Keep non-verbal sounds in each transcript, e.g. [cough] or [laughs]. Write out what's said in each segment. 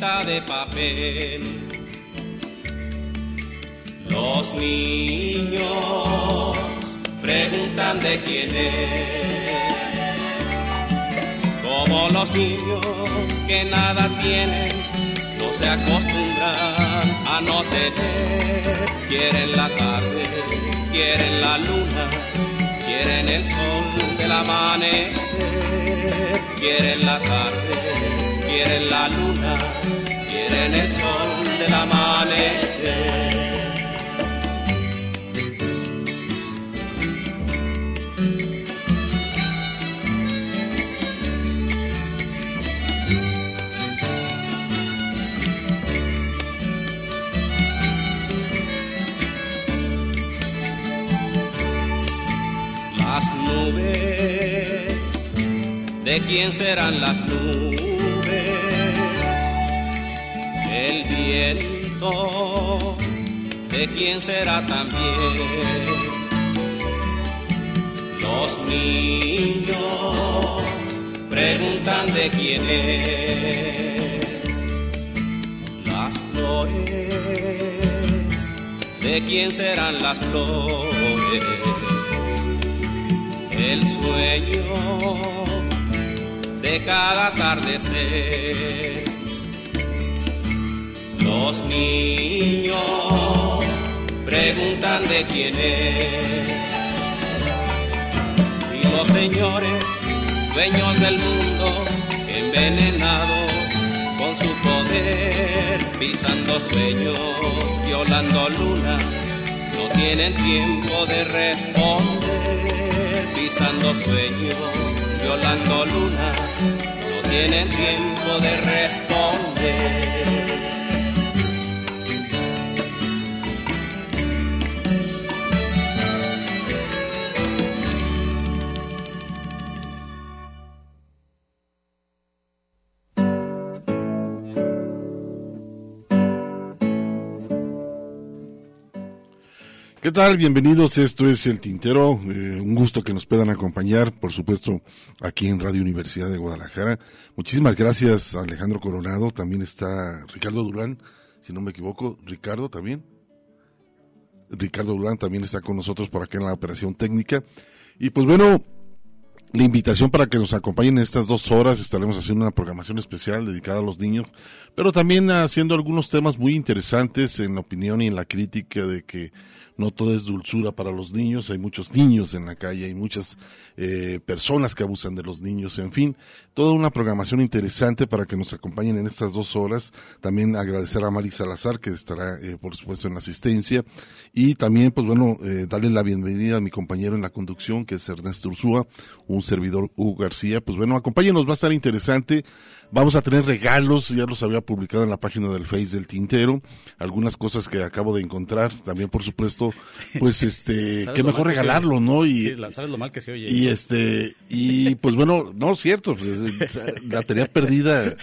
De papel. Los niños preguntan de quién es. Como los niños que nada tienen, no se acostumbran a no tener. Quieren la tarde, quieren la luna, quieren el sol del amanecer, quieren la tarde, quieren la luna, quieren el sol del amanecer. Las nubes, ¿de quién serán las nubes? ¿De quién será también? Los niños preguntan de quién es. Las flores, ¿de quién serán las flores? el sueño de cada atardecer. Los niños preguntan de quién es. Y los señores, dueños del mundo, envenenados con su poder, pisando sueños, violando lunas, no tienen tiempo de responder pisando sueños, violando lunas, no tienen tiempo de responder. ¿Qué tal? Bienvenidos. Esto es El Tintero. Eh, un gusto que nos puedan acompañar, por supuesto, aquí en Radio Universidad de Guadalajara. Muchísimas gracias, Alejandro Coronado. También está Ricardo Durán, si no me equivoco. Ricardo también. Ricardo Durán también está con nosotros por acá en la operación técnica. Y pues bueno, la invitación para que nos acompañen en estas dos horas. Estaremos haciendo una programación especial dedicada a los niños, pero también haciendo algunos temas muy interesantes en la opinión y en la crítica de que no todo es dulzura para los niños, hay muchos niños en la calle, hay muchas eh, personas que abusan de los niños, en fin, toda una programación interesante para que nos acompañen en estas dos horas. También agradecer a Mari Salazar, que estará, eh, por supuesto, en la asistencia, y también, pues bueno, eh, darle la bienvenida a mi compañero en la conducción, que es Ernesto Ursúa, un servidor Hugo García. Pues bueno, acompáñenos, va a estar interesante Vamos a tener regalos, ya los había publicado en la página del Face del Tintero, algunas cosas que acabo de encontrar, también por supuesto, pues [laughs] este, qué mejor regalarlo, ¿no? Y, sabes lo mal que se oye. Y este, y pues bueno, no, cierto, pues, la tenía perdida,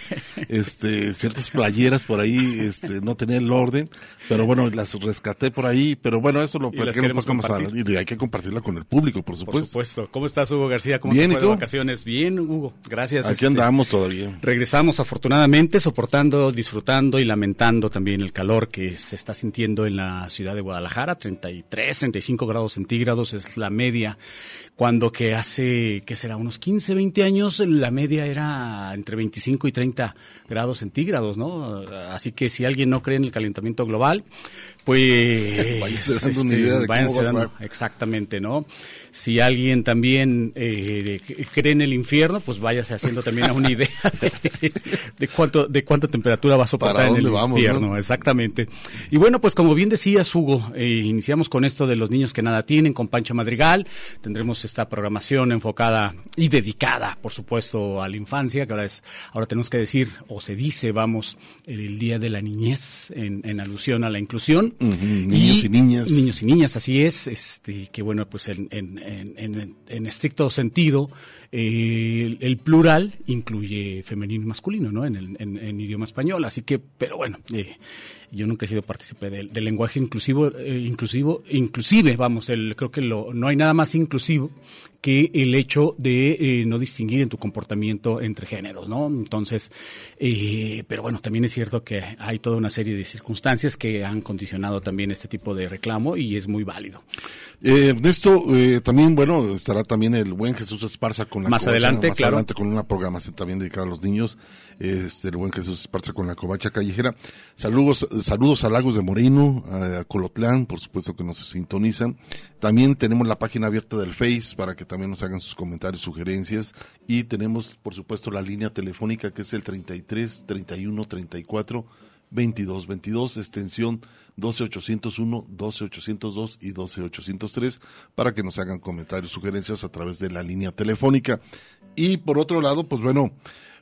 este, ciertas playeras por ahí, este, no tenía el orden, pero bueno, las rescaté por ahí, pero bueno, eso lo queremos compartir. y hay que compartirla con el público, por supuesto. Por supuesto. ¿Cómo estás, Hugo García? ¿Cómo Bien, te fue de vacaciones? Bien, Hugo, gracias. Aquí andamos todavía regresamos afortunadamente soportando, disfrutando y lamentando también el calor que se está sintiendo en la ciudad de Guadalajara, 33, 35 grados centígrados es la media, cuando que hace, ¿qué será? Unos 15, 20 años la media era entre 25 y 30 grados centígrados, ¿no? Así que si alguien no cree en el calentamiento global, pues... [laughs] Dando una idea de cómo Exactamente, ¿no? Si alguien también eh, cree en el infierno, pues váyase haciendo también una [laughs] idea de, cuánto de cuánta temperatura va a soportar en el infierno, exactamente. Y bueno, pues como bien decías, Hugo, eh, iniciamos con esto de los niños que nada tienen con Pancho Madrigal. Tendremos esta programación enfocada y dedicada, por supuesto, a la infancia, que ahora es ahora tenemos que decir o se dice, vamos, el, día de la niñez en, alusión a la inclusión. Niños y, niñas. Niños y niñas, así es. Este que bueno, pues en, en estricto sentido eh, el, plural incluye femenino y masculino, ¿no? En, el, en, idioma español. Así que, pero bueno, eh, yo nunca he sido partícipe del, lenguaje inclusivo, eh, inclusivo, inclusive, vamos, el, creo que lo, no hay nada más inclusivo que el hecho de no distinguir en tu comportamiento entre géneros, ¿no? Entonces, pero bueno, también es cierto que hay toda una serie de circunstancias que han condicionado también este tipo de reclamo y es muy válido. Eh, Ernesto, eh, también, bueno, estará también el buen Jesús Esparza con la Más adelante, más adelante con una programación también dedicada a los niños. Este, el buen Jesús Esparza con la covacha callejera. Saludos, saludos a Lagos de Moreno, a, Colotlán, por supuesto que nos sintonizan. También tenemos la página abierta del Face para que también nos hagan sus comentarios, sugerencias. Y tenemos, por supuesto, la línea telefónica que es el 33 31 34 22 22, extensión 12801, 12802 y 12803 para que nos hagan comentarios, sugerencias a través de la línea telefónica. Y por otro lado, pues bueno,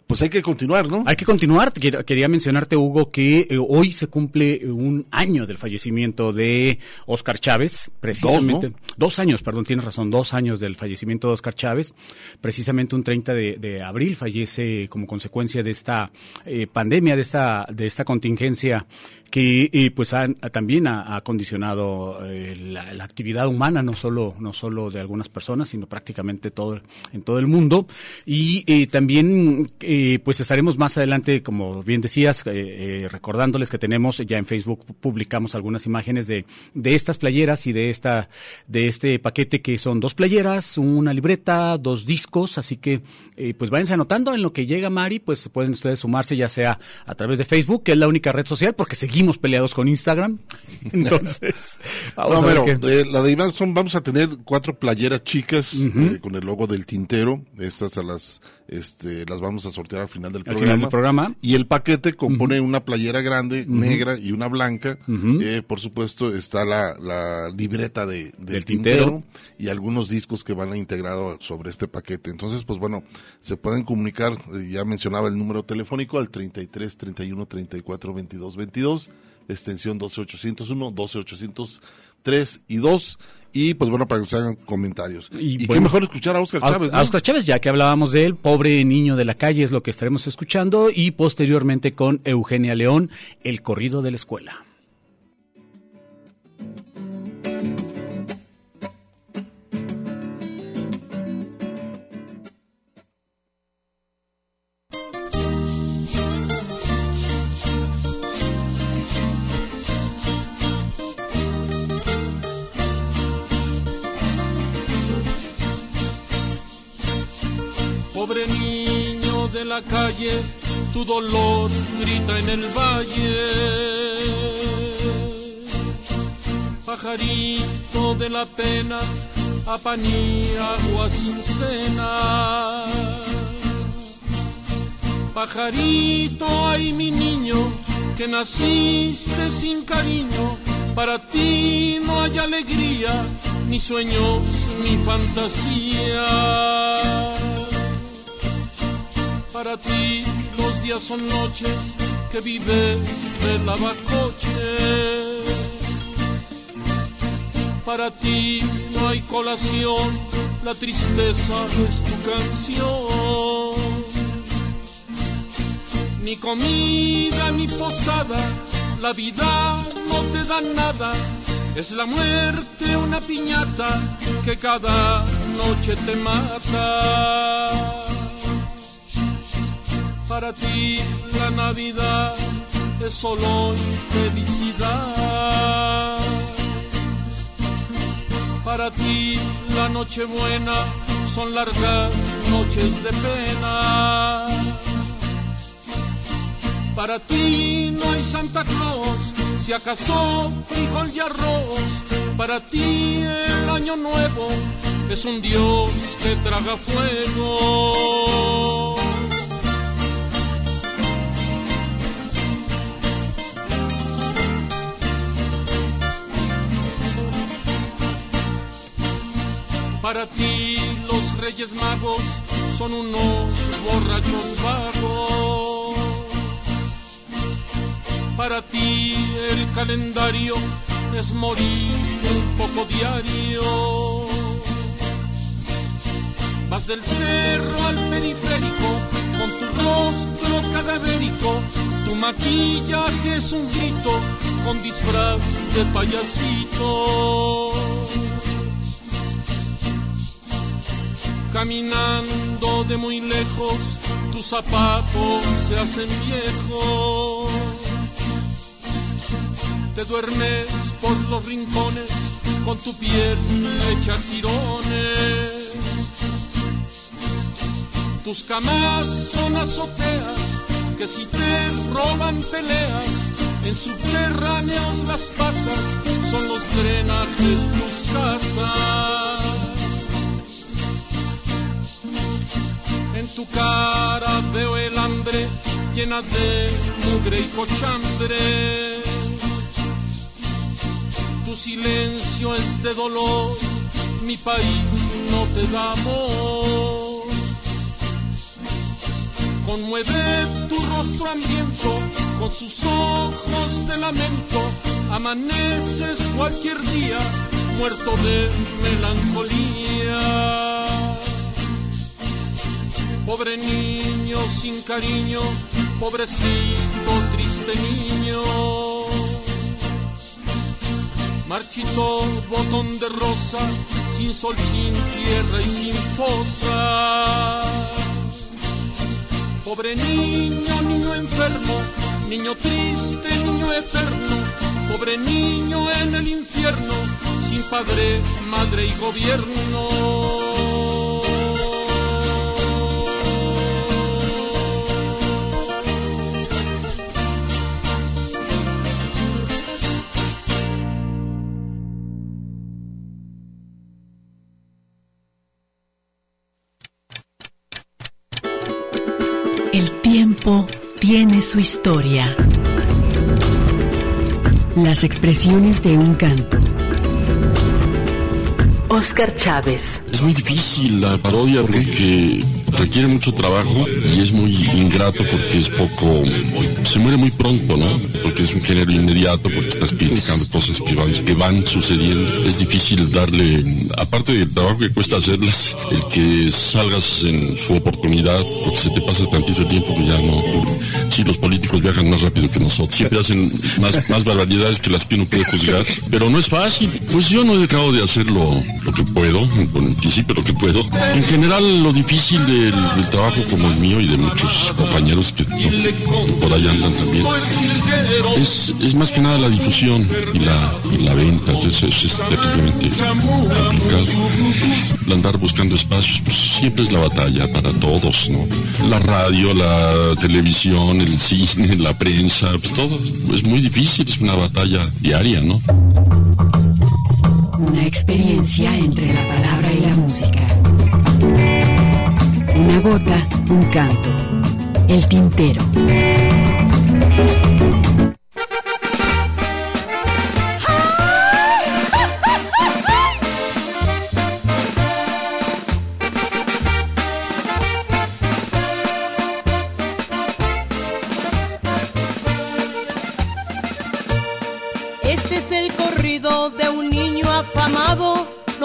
pues hay que continuar, ¿no? Hay que continuar. Quería mencionarte, Hugo, que eh, hoy se cumple un año del fallecimiento de Oscar Chávez, precisamente. Dos, años, perdón, tienes razón, dos años del fallecimiento de Oscar Chávez. Precisamente un 30 de, abril fallece como consecuencia de esta eh, pandemia, de esta, de esta contingencia que pues también ha, condicionado eh, la, actividad humana, no solo, no solo de algunas personas, sino prácticamente todo, en todo el mundo. Y eh, también eh, pues estaremos más adelante, como bien decías, recordándoles que tenemos ya en Facebook publicamos algunas imágenes de, de estas playeras y de esta de este paquete que son dos playeras, una libreta, dos discos, así que pues váyanse anotando en lo que llega Mari, pues pueden ustedes sumarse ya sea a través de Facebook, que es la única red social, porque seguimos peleados con Instagram. [laughs] Entonces, vamos a ver eh, la de Iván vamos a tener cuatro playeras chicas eh, con el logo del tintero. Estas a las, este, las vamos a sortear al final del, programa. Y el paquete compone una playera grande, negra y una blanca. Eh, por supuesto, está la, libreta de, del, tintero, y algunos discos que van a integrado sobre este paquete. Entonces, pues bueno, se pueden comunicar, ya mencionaba el número telefónico al 33 31 34 22 22 extensión 12801, 12803 y 2. Y pues bueno, para que se hagan comentarios. Y, qué mejor escuchar a Oscar Chávez. A Oscar Chávez, ya que hablábamos de él, pobre niño de la calle es lo que estaremos escuchando. Y posteriormente con Eugenia León, el corrido de la escuela. La calle, tu dolor grita en el valle. Pajarito de la pena, apaní agua sin cena. Pajarito, ay mi niño, que naciste sin cariño, para ti no hay alegría, ni sueños, ni fantasía para ti los días son noches que vives de lavacoche. Para ti no hay colación, la tristeza es tu canción. Ni comida ni posada, la vida no te da nada. Es la muerte una piñata que cada noche te mata. Para ti la Navidad es solo felicidad. Para ti la Nochebuena son largas noches de pena. Para ti no hay Santa Claus, si acaso frijol y arroz. Para ti el año nuevo es un Dios que traga fuego. Para ti los Reyes Magos son unos borrachos vagos. Para ti el calendario es morir un poco diario. Vas del cerro al periférico con tu rostro cadavérico. Tu maquillaje es un grito con disfraz de payasito. Caminando de muy lejos, tus zapatos se hacen viejos. Te duermes por los rincones con tu piel hecha tirones. Tus camas son azoteas que si te roban peleas, en subterráneos las pasas, son los drenajes tus casas. En tu cara veo el hambre llena de mugre y cochambre. Tu silencio es de dolor, mi país no te da amor. Conmueve tu rostro hambriento con sus ojos de lamento. Amaneces cualquier día muerto de melancolía. Pobre niño sin cariño, pobrecito triste niño. Marchito botón de rosa, sin sol, sin tierra y sin fosa. Pobre niño, niño enfermo, niño triste, niño eterno. Pobre niño en el infierno, sin padre, madre y gobierno. Tiene su historia. Las expresiones de un canto. Oscar Chávez. Es muy difícil la parodia porque requiere mucho trabajo y es muy ingrato porque es poco, se muere muy pronto, ¿no? Porque es un género inmediato, porque estás criticando cosas que van, que van sucediendo. Es difícil darle, aparte del trabajo que cuesta hacerlas, el que salgas en su oportunidad, porque se te pasa tantito tiempo que ya no. Sí, los políticos viajan más rápido que nosotros, siempre hacen más, más barbaridades que las que uno puede juzgar, pero no es fácil. Pues yo no he dejado de hacerlo lo que puedo, en principio lo que puedo. En general, lo difícil del, trabajo como el mío y de muchos compañeros que por ahí andan también, es, es, más que nada la difusión y la, venta. Entonces es, terriblemente complicado. Andar buscando espacios, pues siempre es la batalla para todos, ¿no? La radio, la televisión, el cine, la prensa, pues todo es muy difícil, es una batalla diaria, ¿no? Experiencia entre la palabra y la música. Una gota, un canto. El tintero.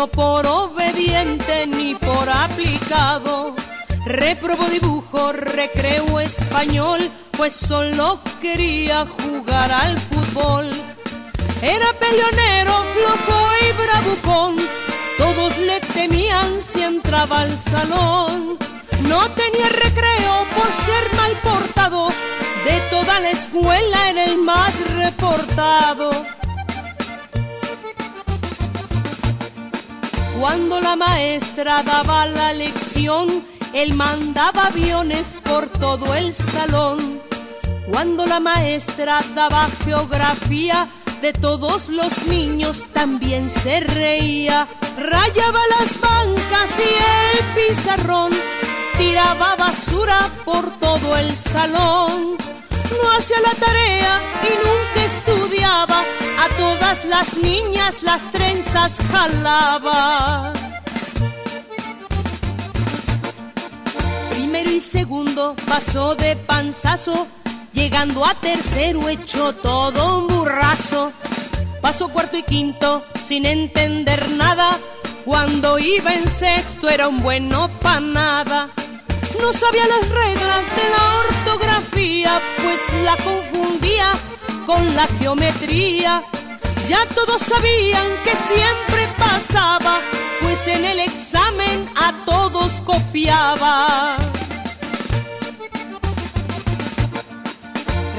No por obediente ni por aplicado. Reprobó dibujo, recreo español, pues solo quería jugar al fútbol. Era peleonero, flojo y bravucón, todos le temían si entraba al salón. No tenía recreo por ser mal portado, de toda la escuela era el más reportado. Cuando la maestra daba la lección, él mandaba aviones por todo el salón. Cuando la maestra daba geografía, de todos los niños también se reía. Rayaba las bancas y el pizarrón, tiraba basura por todo el salón. No hacía la tarea y nunca estudiaba, a todas las niñas las trenzas jalaba. Primero y segundo pasó de panzazo llegando a tercero hecho todo un burrazo. Pasó cuarto y quinto sin entender nada, cuando iba en sexto era un bueno pa' nada. No sabía las reglas de la ortografía, pues la confundía con la geometría. Ya todos sabían que siempre pasaba, pues en el examen a todos copiaba.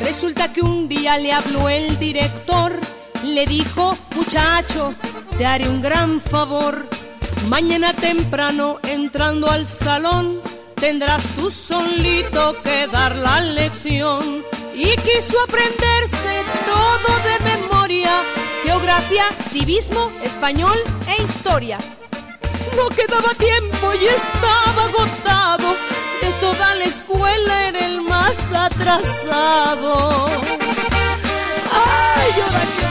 Resulta que un día le habló el director, le dijo, muchacho, te haré un gran favor. Mañana temprano, entrando al salón, tendrás tú solito que dar la lección. Y quiso aprenderse todo de memoria, geografía, civismo, español e historia. No quedaba tiempo y estaba agotado de toda la escuela era el más atrasado. ¡Ay, ahora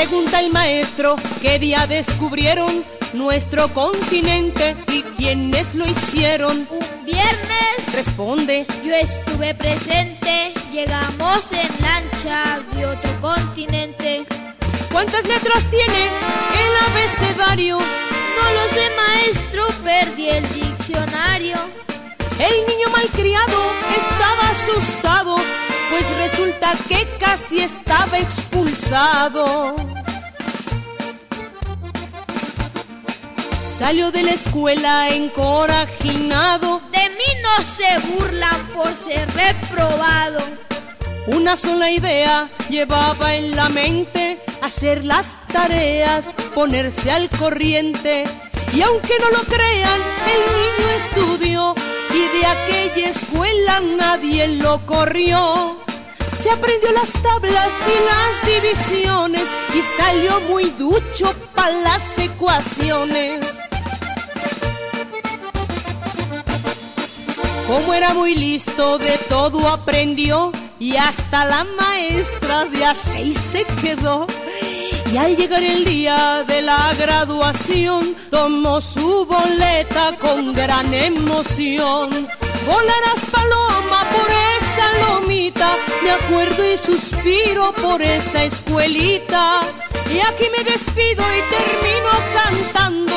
Pregunta el maestro qué día descubrieron nuestro continente y quiénes lo hicieron. Un viernes. Responde. Yo estuve presente. Llegamos en lancha de otro continente. ¿Cuántas letras tiene el abecedario? No lo sé, maestro. Perdí el diccionario. El niño malcriado estaba asustado, pues resulta que casi estaba expulsado. Salió de la escuela encorajinado. De mí no se burlan por ser reprobado. Una sola idea llevaba en la mente, hacer las tareas, ponerse al corriente. Y aunque no lo crean, el niño estudió y de aquella escuela nadie lo corrió. Se aprendió las tablas y las divisiones y salió muy ducho para las ecuaciones. Como era muy listo, de todo aprendió y hasta la maestra de a seis se quedó. Y al llegar el día de la graduación, tomó su boleta con gran emoción. Volarás paloma por esa lomita, me acuerdo y suspiro por esa escuelita. Y aquí me despido y termino cantando.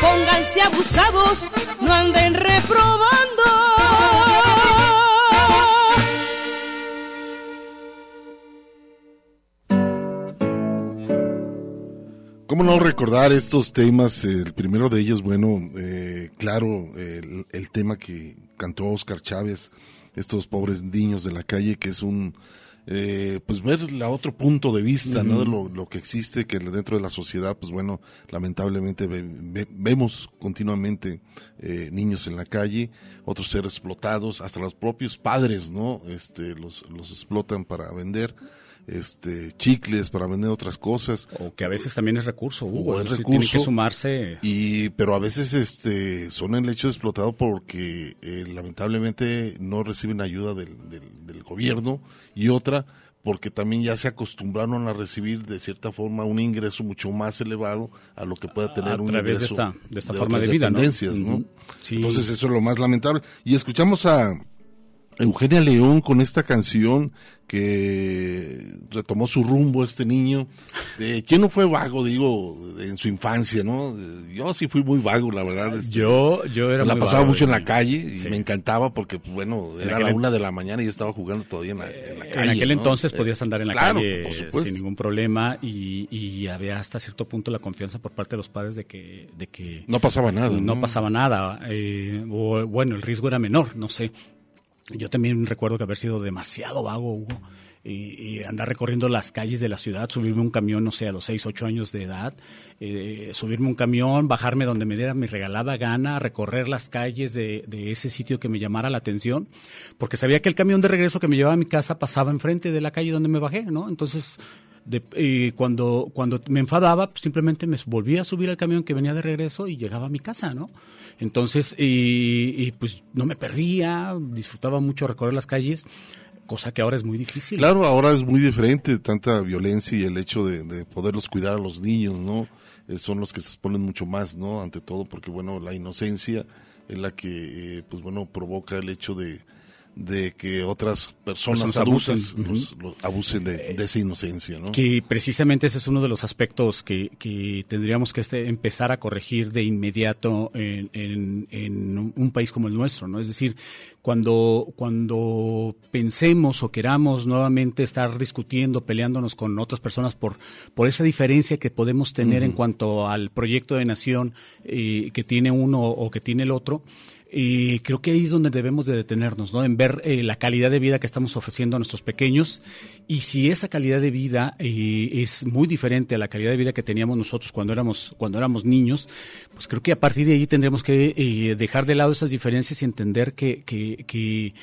Pónganse abusados, no anden reprobando. ¿Cómo no recordar estos temas? El primero de ellos, bueno, eh, claro, el, tema que cantó Oscar Chávez, estos pobres niños de la calle, que es un, eh, pues ver la otro punto de vista, uh -huh. ¿no? De lo, lo, que existe, que dentro de la sociedad, pues bueno, lamentablemente ve, ve, vemos continuamente eh, niños en la calle, otros ser explotados, hasta los propios padres, ¿no? Este, los, los explotan para vender este chicles para vender otras cosas. O que a veces también es recurso Hugo, o es recurso tiene que sumarse. Y pero a veces este son el hecho de explotado porque eh, lamentablemente no reciben ayuda del, del, del, gobierno y otra porque también ya se acostumbraron a recibir de cierta forma un ingreso mucho más elevado a lo que pueda tener a un través ingreso de esta, de esta forma de vida, ¿no? Entonces eso es lo más lamentable. Y escuchamos a Eugenia León con esta canción que retomó su rumbo este niño. De, ¿Quién no fue vago, digo, en su infancia, no? Yo sí fui muy vago, la verdad. este, Yo, yo era la muy pasaba vago mucho en la calle y Sí. me encantaba porque, pues, bueno, En era aquel la una de la mañana y yo estaba jugando todavía en la, en la calle. en aquel ¿no? entonces Eh, podías andar en la claro, calle sin ningún problema y, y había hasta cierto punto la confianza por parte de los padres de que, de que No pasaba nada. no pasaba nada eh, o bueno el riesgo era menor no sé yo también recuerdo que haber sido demasiado vago Hugo y, y andar recorriendo las calles de la ciudad subirme un camión no sé a los 6, 8 años de edad eh, subirme un camión bajarme donde me diera mi regalada gana recorrer las calles de, de ese sitio que me llamara la atención porque sabía que el camión de regreso que me llevaba a mi casa pasaba enfrente de la calle donde me bajé no entonces y cuando, cuando me enfadaba, pues, simplemente me volvía a subir al camión que venía de regreso y llegaba a mi casa, ¿no? Entonces, y, y, pues no me perdía, disfrutaba mucho recorrer las calles, cosa que ahora es muy difícil. Claro, ahora es muy diferente tanta violencia y el hecho de, de poderlos cuidar a los niños, ¿no? Eh, son los que se exponen mucho más, ¿no? Ante todo porque, bueno, la inocencia es la que, eh, pues bueno, provoca el hecho de, de que otras personas abusen. los- los abusen de, de esa inocencia, ¿no? Que precisamente ese es uno de los aspectos que, que tendríamos que este, empezar a corregir de inmediato en, en- en un país como el nuestro, ¿no? Es decir, cuando, cuando pensemos o queramos nuevamente estar discutiendo, peleándonos con otras personas por, por esa diferencia que podemos tener en cuanto al proyecto de nación eh, que tiene uno o que tiene el otro, y creo que ahí es donde debemos de detenernos, ¿no? En ver eh, la calidad de vida que estamos ofreciendo a nuestros pequeños y si esa calidad de vida eh, es muy diferente a la calidad de vida que teníamos nosotros cuando éramos cuando éramos niños, pues creo que a partir de ahí tendremos que eh, dejar de lado esas diferencias y entender que, que, que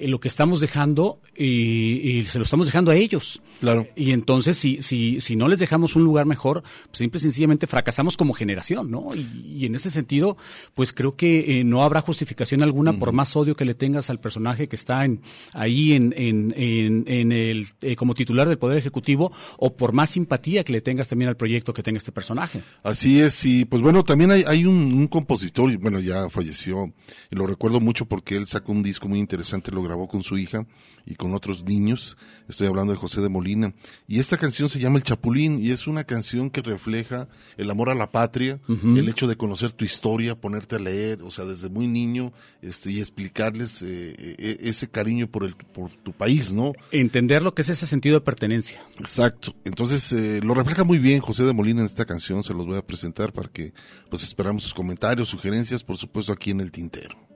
lo que estamos dejando eh, y se lo estamos dejando a ellos. Claro. Y entonces, si, si, si no les dejamos un lugar mejor, pues simple y sencillamente fracasamos como generación, ¿no? Y, y en ese sentido, pues creo que eh, no habrá justificación alguna por más odio que le tengas al personaje que está en, ahí en, en, en, en el, eh, como titular del Poder Ejecutivo o por más simpatía que le tengas también al proyecto que tenga este personaje. Así es, y pues bueno, también hay, hay un, un compositor, y bueno, ya falleció, y lo recuerdo mucho porque él sacó un disco muy interesante, lo grabó con su hija y con otros niños, estoy hablando de José de Molina, y esta canción se llama El Chapulín, y es una canción que refleja el amor a la patria, el hecho de conocer tu historia, ponerte a leer, o sea, desde muy niño, este, y explicarles eh, eh, ese cariño por, el, por tu país, ¿no? Entender lo que es ese sentido de pertenencia. Exacto. Entonces, eh, lo refleja muy bien José de Molina en esta canción. Se los voy a presentar para que, pues, esperamos sus comentarios, sugerencias, por supuesto, aquí en el tintero.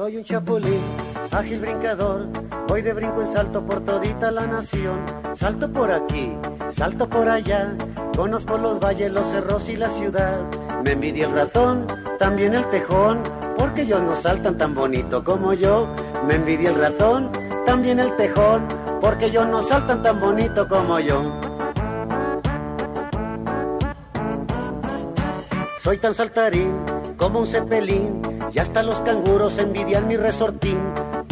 Soy un chapulín, ágil brincador, voy de brinco en salto por todita la nación. Salto por aquí, salto por allá, conozco los valles, los cerros y la ciudad. Me envidia el ratón, también el tejón, porque ellos no saltan tan bonito como yo. Me envidia el ratón, también el tejón, porque ellos no saltan tan bonito como yo. Soy tan saltarín como un cepelín y hasta los canguros envidian mi resortín.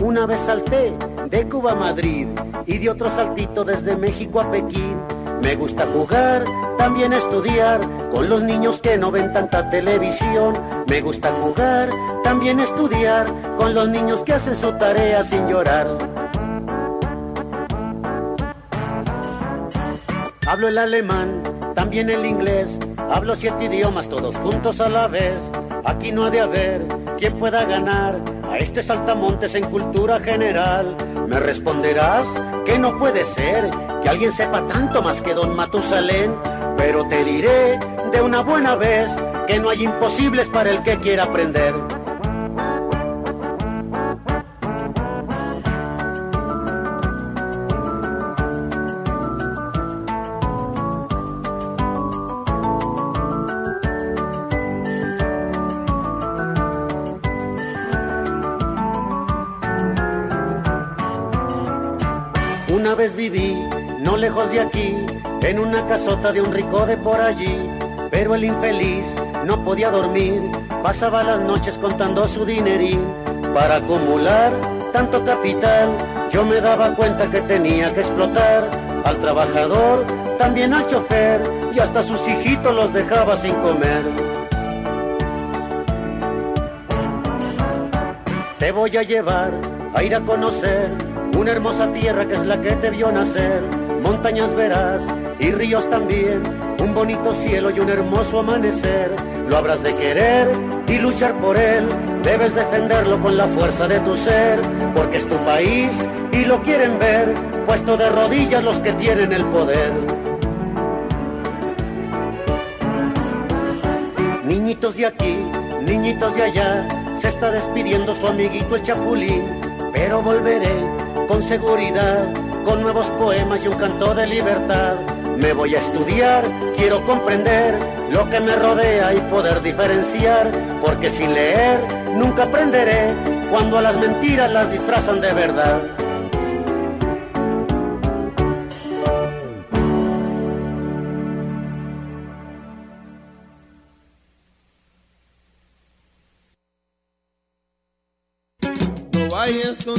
Una vez salté de Cuba a Madrid y de otro saltito desde México a Pekín. Me gusta jugar, también estudiar con los niños que no ven tanta televisión. Me gusta jugar, también estudiar con los niños que hacen su tarea sin llorar. Hablo el alemán, también el inglés. Hablo siete idiomas todos juntos a la vez. Aquí no ha de haber quien pueda ganar a este saltamontes en cultura general. Me responderás que no puede ser que alguien sepa tanto más que don Matusalén. Pero te diré de una buena vez que no hay imposibles para el que quiera aprender. Lejos de aquí, en una casota de un rico de por allí, pero el infeliz no podía dormir, pasaba las noches contando su dinerín para acumular tanto capital. Yo me daba cuenta que tenía que explotar al trabajador, también al chofer y hasta sus hijitos los dejaba sin comer. Te voy a llevar a ir a conocer una hermosa tierra que es la que te vio nacer. Montañas verás y ríos también, un bonito cielo y un hermoso amanecer. Lo habrás de querer y luchar por él. Debes defenderlo con la fuerza de tu ser, porque es tu país y lo quieren ver, puesto de rodillas los que tienen el poder. Niñitos de aquí, niñitos de allá, se está despidiendo su amiguito el chapulín, pero volveré con seguridad, con nuevos poemas y un canto de libertad. Me voy a estudiar, quiero comprender lo que me rodea y poder diferenciar, porque sin leer nunca aprenderé cuando a las mentiras las disfrazan de verdad. No vayas con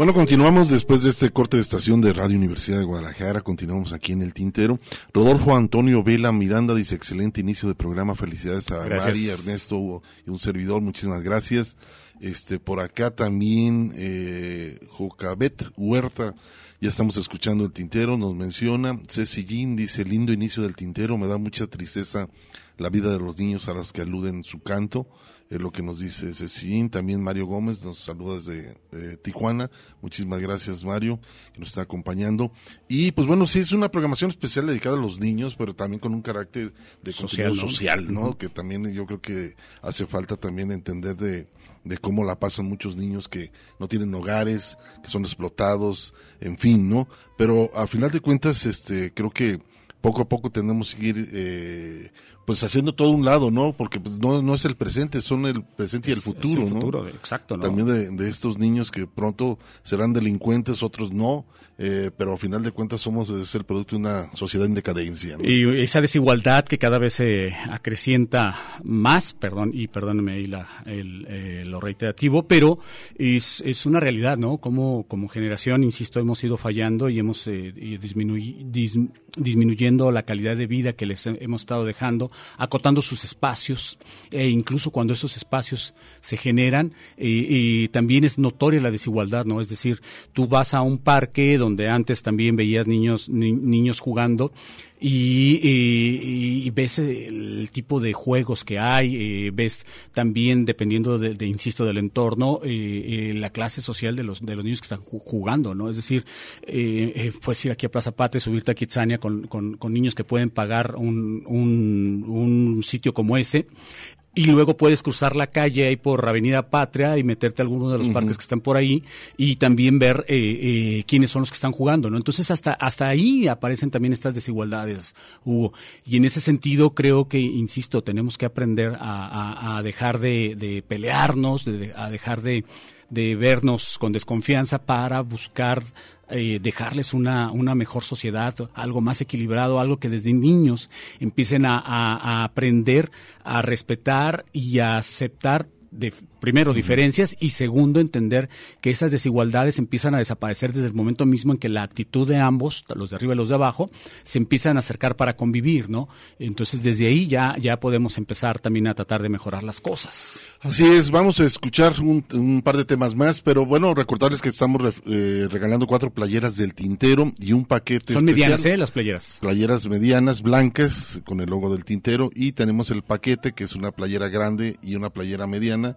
Bueno, continuamos después de este corte de estación de Radio Universidad de Guadalajara. Continuamos aquí en el Tintero. Rodolfo Antonio Vela Miranda dice: excelente inicio de programa. Felicidades a Gracias. Mari, Ernesto y un servidor. Muchísimas gracias. Este, por acá también, eh, Jocabet Huerta. Ya estamos escuchando el Tintero. Nos menciona. Ceci Jean dice: lindo inicio del Tintero. Me da mucha tristeza la vida de los niños a los que aluden en su canto es lo que nos dice Cecín, también Mario Gómez nos saluda desde eh, Tijuana, muchísimas gracias Mario, que nos está acompañando, y pues bueno, sí es una programación especial dedicada a los niños, pero también con un carácter de Social, social, ¿no? Ujú. Que también yo creo que hace falta también entender de, de cómo la pasan muchos niños que no tienen hogares, que son explotados, en fin, ¿no? Pero a final de cuentas, este, creo que poco a poco tenemos que seguir eh, pues haciendo todo un lado, ¿no? Porque pues, no, no es el presente, son el presente y el futuro, el ¿no? futuro, exacto, ¿no? También de, de estos niños que pronto serán delincuentes, otros no, eh, pero a final de cuentas somos el producto de una sociedad en decadencia, ¿no? Y esa desigualdad que cada vez se acrecienta más, perdón, y perdónenme ahí la, el, eh, lo reiterativo, pero es, es una realidad, ¿no? Como, como generación, insisto, hemos ido fallando y hemos eh, disminuyendo la calidad de vida que les he- hemos estado dejando, acotando sus espacios, e incluso cuando estos espacios se generan, y también es notoria la desigualdad, ¿no? Es decir, tú vas a un parque donde antes también veías niños, ni- niños jugando, y, y- y ves el tipo de juegos que hay, eh, ves también, dependiendo de, de, insisto, del entorno, eh, eh, la clase social de los, de los niños que están ju- jugando, ¿no? Es decir, eh, eh, puedes ir aquí a Plaza Patria, subirte a Kitsania con, con, con niños que pueden pagar un, un, un sitio como ese. Y luego puedes cruzar la calle ahí por Avenida Patria y meterte a alguno de los parques que están por ahí y también ver eh, eh, quiénes son los que están jugando, ¿no? Entonces hasta hasta ahí aparecen también estas desigualdades, Y en ese sentido creo que, insisto, tenemos que aprender a, dejar de, pelearnos, de- a dejar de, vernos con desconfianza para buscar eh, dejarles una, una mejor sociedad, algo más equilibrado, algo que desde niños empiecen a, a- a aprender a respetar y a aceptar de, primero diferencias y segundo entender que esas desigualdades empiezan a desaparecer desde el momento mismo en que la actitud de ambos, los de arriba y los de abajo, se empiezan a acercar para convivir, ¿no? Entonces desde ahí ya, ya podemos empezar también a tratar de mejorar las cosas. Así es, vamos a escuchar un, un par de temas más, pero bueno, recordarles que estamos re- eh, regalando cuatro playeras del tintero y un paquete Son especial. medianas, ¿eh? Las playeras. Playeras medianas, blancas, con el logo del tintero, y tenemos el paquete, que es una playera grande y una playera mediana,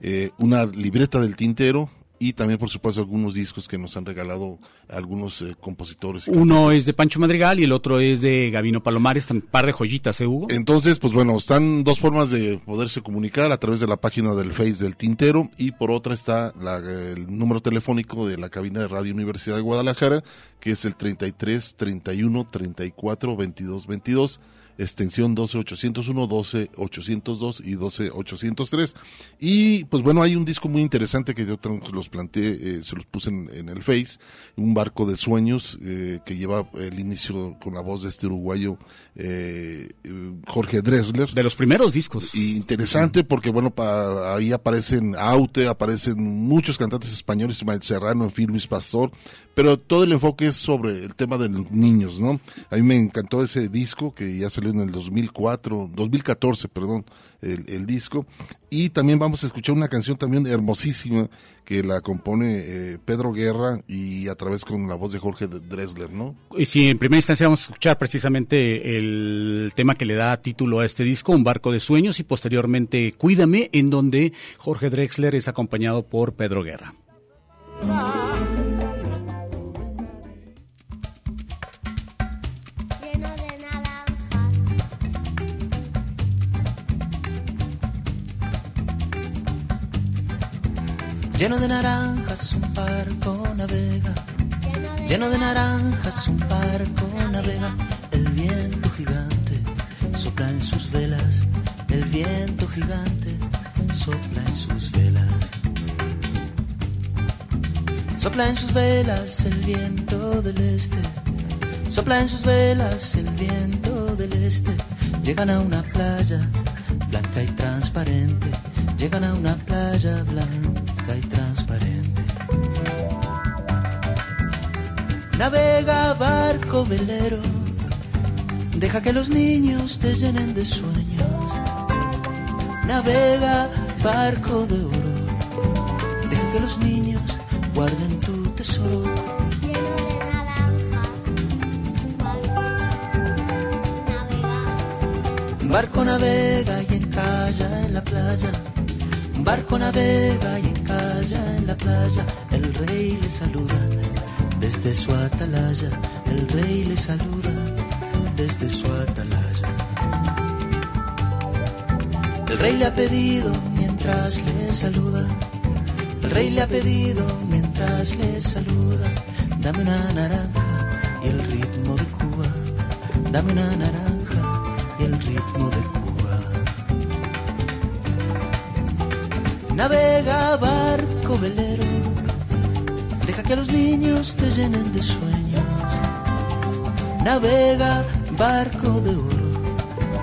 eh, una libreta del tintero y también, por supuesto, algunos discos que nos han regalado algunos eh, compositores. y Uno es de Pancho Madrigal y el otro es de Gavino Palomares, un par de joyitas, ¿eh, Hugo? Entonces, pues bueno, están dos formas de poderse comunicar a través de la página del Face del Tintero y por otra está la- el número telefónico de la cabina de Radio Universidad de Guadalajara, que es el 33 31 34 22 22 extensión 12801, 12802 y 12803. Y pues bueno, hay un disco muy interesante que yo los planteé, eh, se los puse en, en el Face, un barco de sueños eh, que lleva el inicio con la voz de este uruguayo eh, Jorge Dressler. De los primeros discos. Y interesante porque bueno, pa- ahí aparecen Aute, aparecen muchos cantantes españoles, Ismael Serrano, en fin, Luis Pastor, pero todo el enfoque es sobre el tema de los niños, ¿no? A mí me encantó ese disco que ya salió en el 2004, 2014, perdón, el, el disco. Y también vamos a escuchar una canción también hermosísima que la compone eh, Pedro Guerra y a través con la voz de Jorge Dressler, ¿no? Y si en primera instancia vamos a escuchar precisamente el tema que le da título a este disco, Un barco de sueños, y posteriormente Cuídame, en donde Jorge Drexler es acompañado por Pedro Guerra. Lleno de naranjas un barco navega, lleno de naranjas un barco navega, el viento gigante sopla en sus velas, el viento gigante sopla en sus velas. Sopla en sus velas el viento del este, sopla en sus velas el viento del este, llegan a una playa blanca y transparente, llegan a una playa blanca y transparente. Navega barco velero, deja que los niños te llenen de sueños. Navega barco de oro, deja que los niños guarden tu tesoro. Barco navega y encalla en la playa. Barco navega y encalla en la playa. El rey le saluda desde su atalaya. El rey le saluda desde su atalaya. El rey le ha pedido mientras le saluda. El rey le ha pedido mientras le saluda. Dame una naranja y el ritmo de Cuba. Dame una naranja Navega barco velero, deja que los niños te llenen de sueños. Navega barco de oro,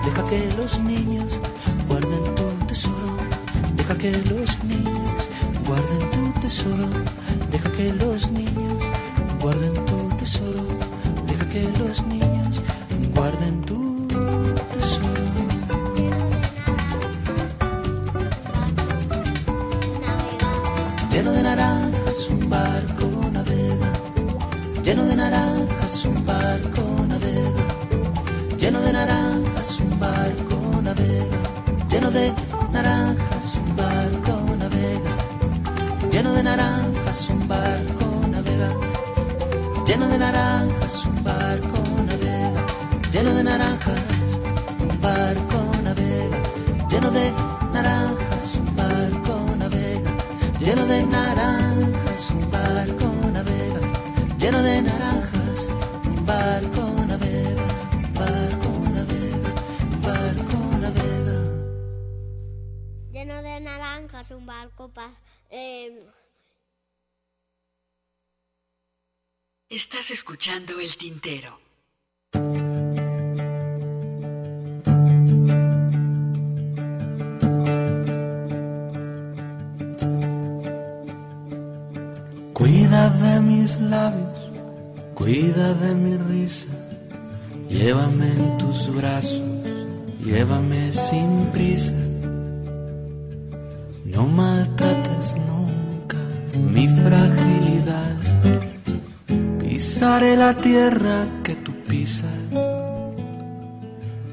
deja que los niños guarden tu tesoro. Deja que los niños guarden tu tesoro. Deja que los niños El tintero. Cuida de mis labios, cuida de mi risa, llévame en tus brazos, llévame sin prisa. No maltrates nunca mi fragilidad, pisaré la tierra que tú pisas,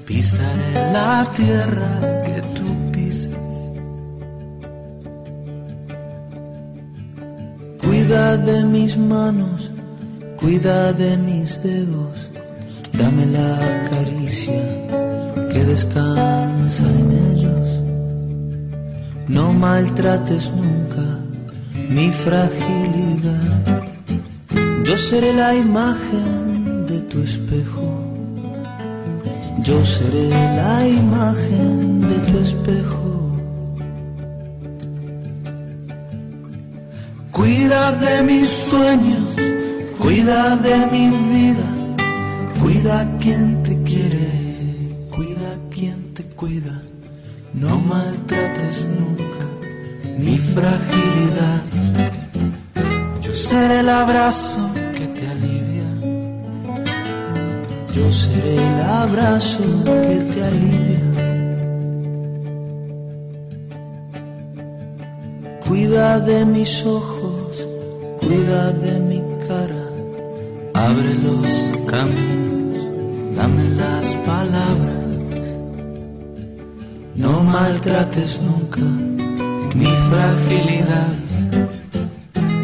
pisaré la tierra que tú pisas. Cuida de mis manos, cuida de mis dedos, dame la caricia que descansa en ellos. No maltrates nunca mi fragilidad. Yo seré la imagen de tu espejo. Yo seré la imagen de tu espejo. Cuida de mis sueños, cuida de mi vida, cuida a quien te quiere, cuida a quien te cuida. No maltrates nunca mi fragilidad. Seré el abrazo que te alivia. Yo seré el abrazo que te alivia. Cuida de mis ojos, cuida de mi cara. Abre los caminos, dame las palabras. No maltrates nunca mi fragilidad.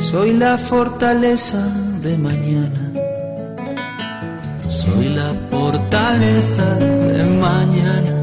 Soy la fortaleza de mañana. Soy la fortaleza de mañana.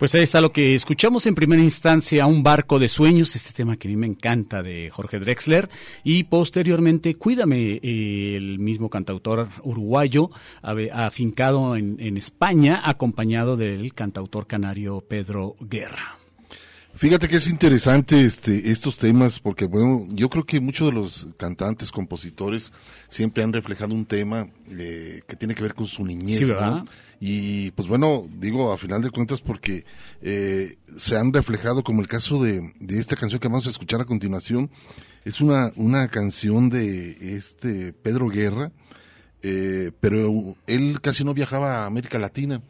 Pues ahí está lo que escuchamos en primera instancia, Un barco de sueños, este tema que a mí me encanta de Jorge Drexler, y posteriormente Cuídame, el mismo cantautor uruguayo, afincado en, en España, acompañado del cantautor canario Pedro Guerra. Fíjate que es interesante este, estos temas porque, bueno, yo creo que muchos de los cantantes, compositores, siempre han reflejado un tema eh, que tiene que ver con su niñez. Sí, ¿no? Y pues bueno, digo a final de cuentas porque eh, se han reflejado como el caso de, de esta canción que vamos a escuchar a continuación. Es una, una canción de este Pedro Guerra, eh, pero él casi no viajaba a América Latina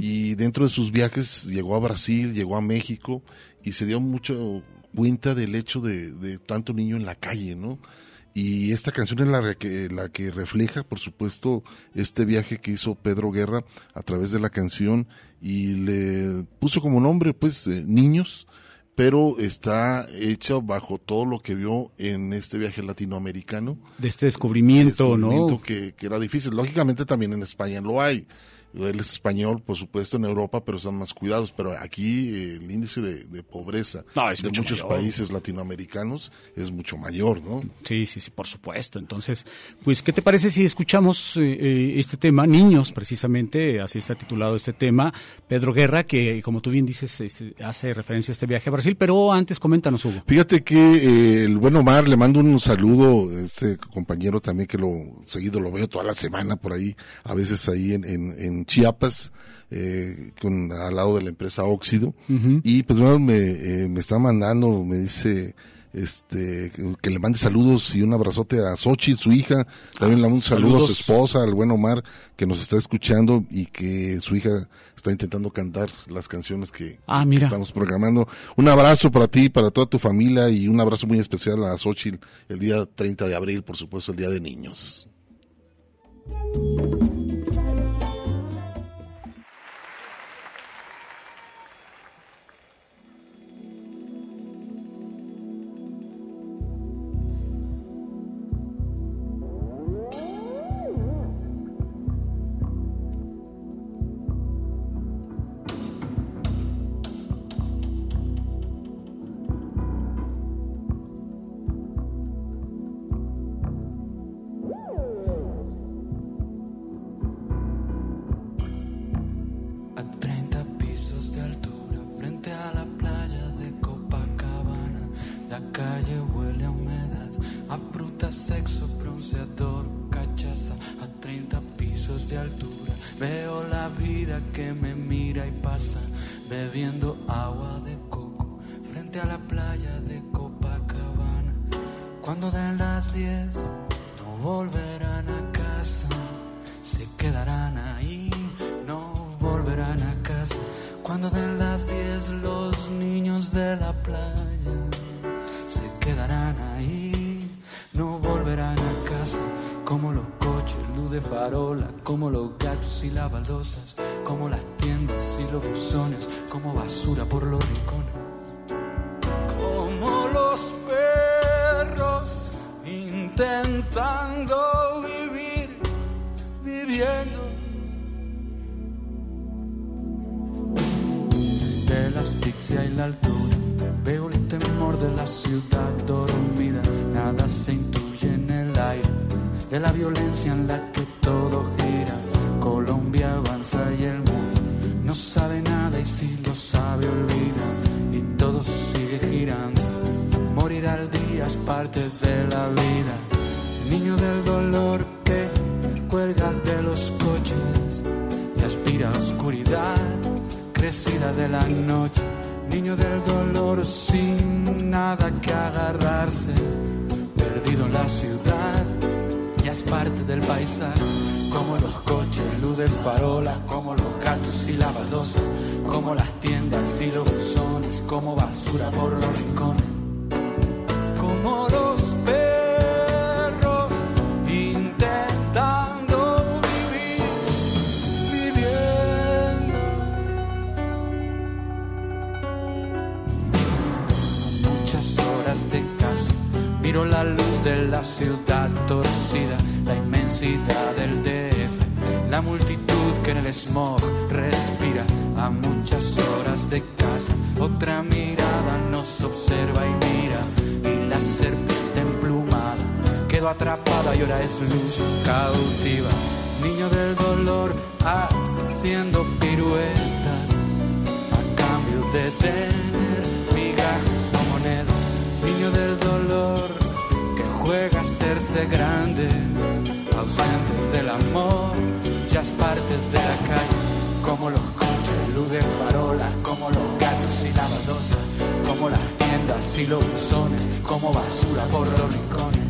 y dentro de sus viajes llegó a Brasil, llegó a México y se dio mucho cuenta del hecho de, de tanto niño en la calle, ¿no? Y esta canción es la que, la que refleja, por supuesto, este viaje que hizo Pedro Guerra a través de la canción y le puso como nombre, pues, eh, Niños, pero está hecha bajo todo lo que vio en este viaje latinoamericano De este descubrimiento, descubrimiento ¿no? que, que era difícil. Lógicamente también en España lo hay. Él es español, por supuesto, en Europa, pero están más cuidados. Pero aquí el índice de, de pobreza No, de mucho muchos mayor. países latinoamericanos es mucho mayor, ¿no? Sí, sí, sí, por supuesto. Entonces, pues, ¿qué te parece si escuchamos eh, eh, este tema? Niños, precisamente, así está titulado este tema. Pedro Guerra, que como tú bien dices, este, hace referencia a este viaje a Brasil, pero antes coméntanos, Hugo. Fíjate que eh, el buen Omar le mando un saludo, este compañero también que lo seguido lo veo toda la semana por ahí, a veces ahí en, en, en Chiapas, eh, al lado de la empresa Óxido. Y pues bueno, eh, me, está mandando, me dice este, que le mande saludos y un abrazote a Sochi, su hija, también le mando un saludo saludos. a su esposa, al buen Omar, que nos está escuchando y que su hija está intentando cantar las canciones que, ah, mira. que estamos programando. Un abrazo para ti, para toda tu familia y un abrazo muy especial a Sochi el día 30 de abril, por supuesto, el Día de Niños. y los buzones como basura por los rincones.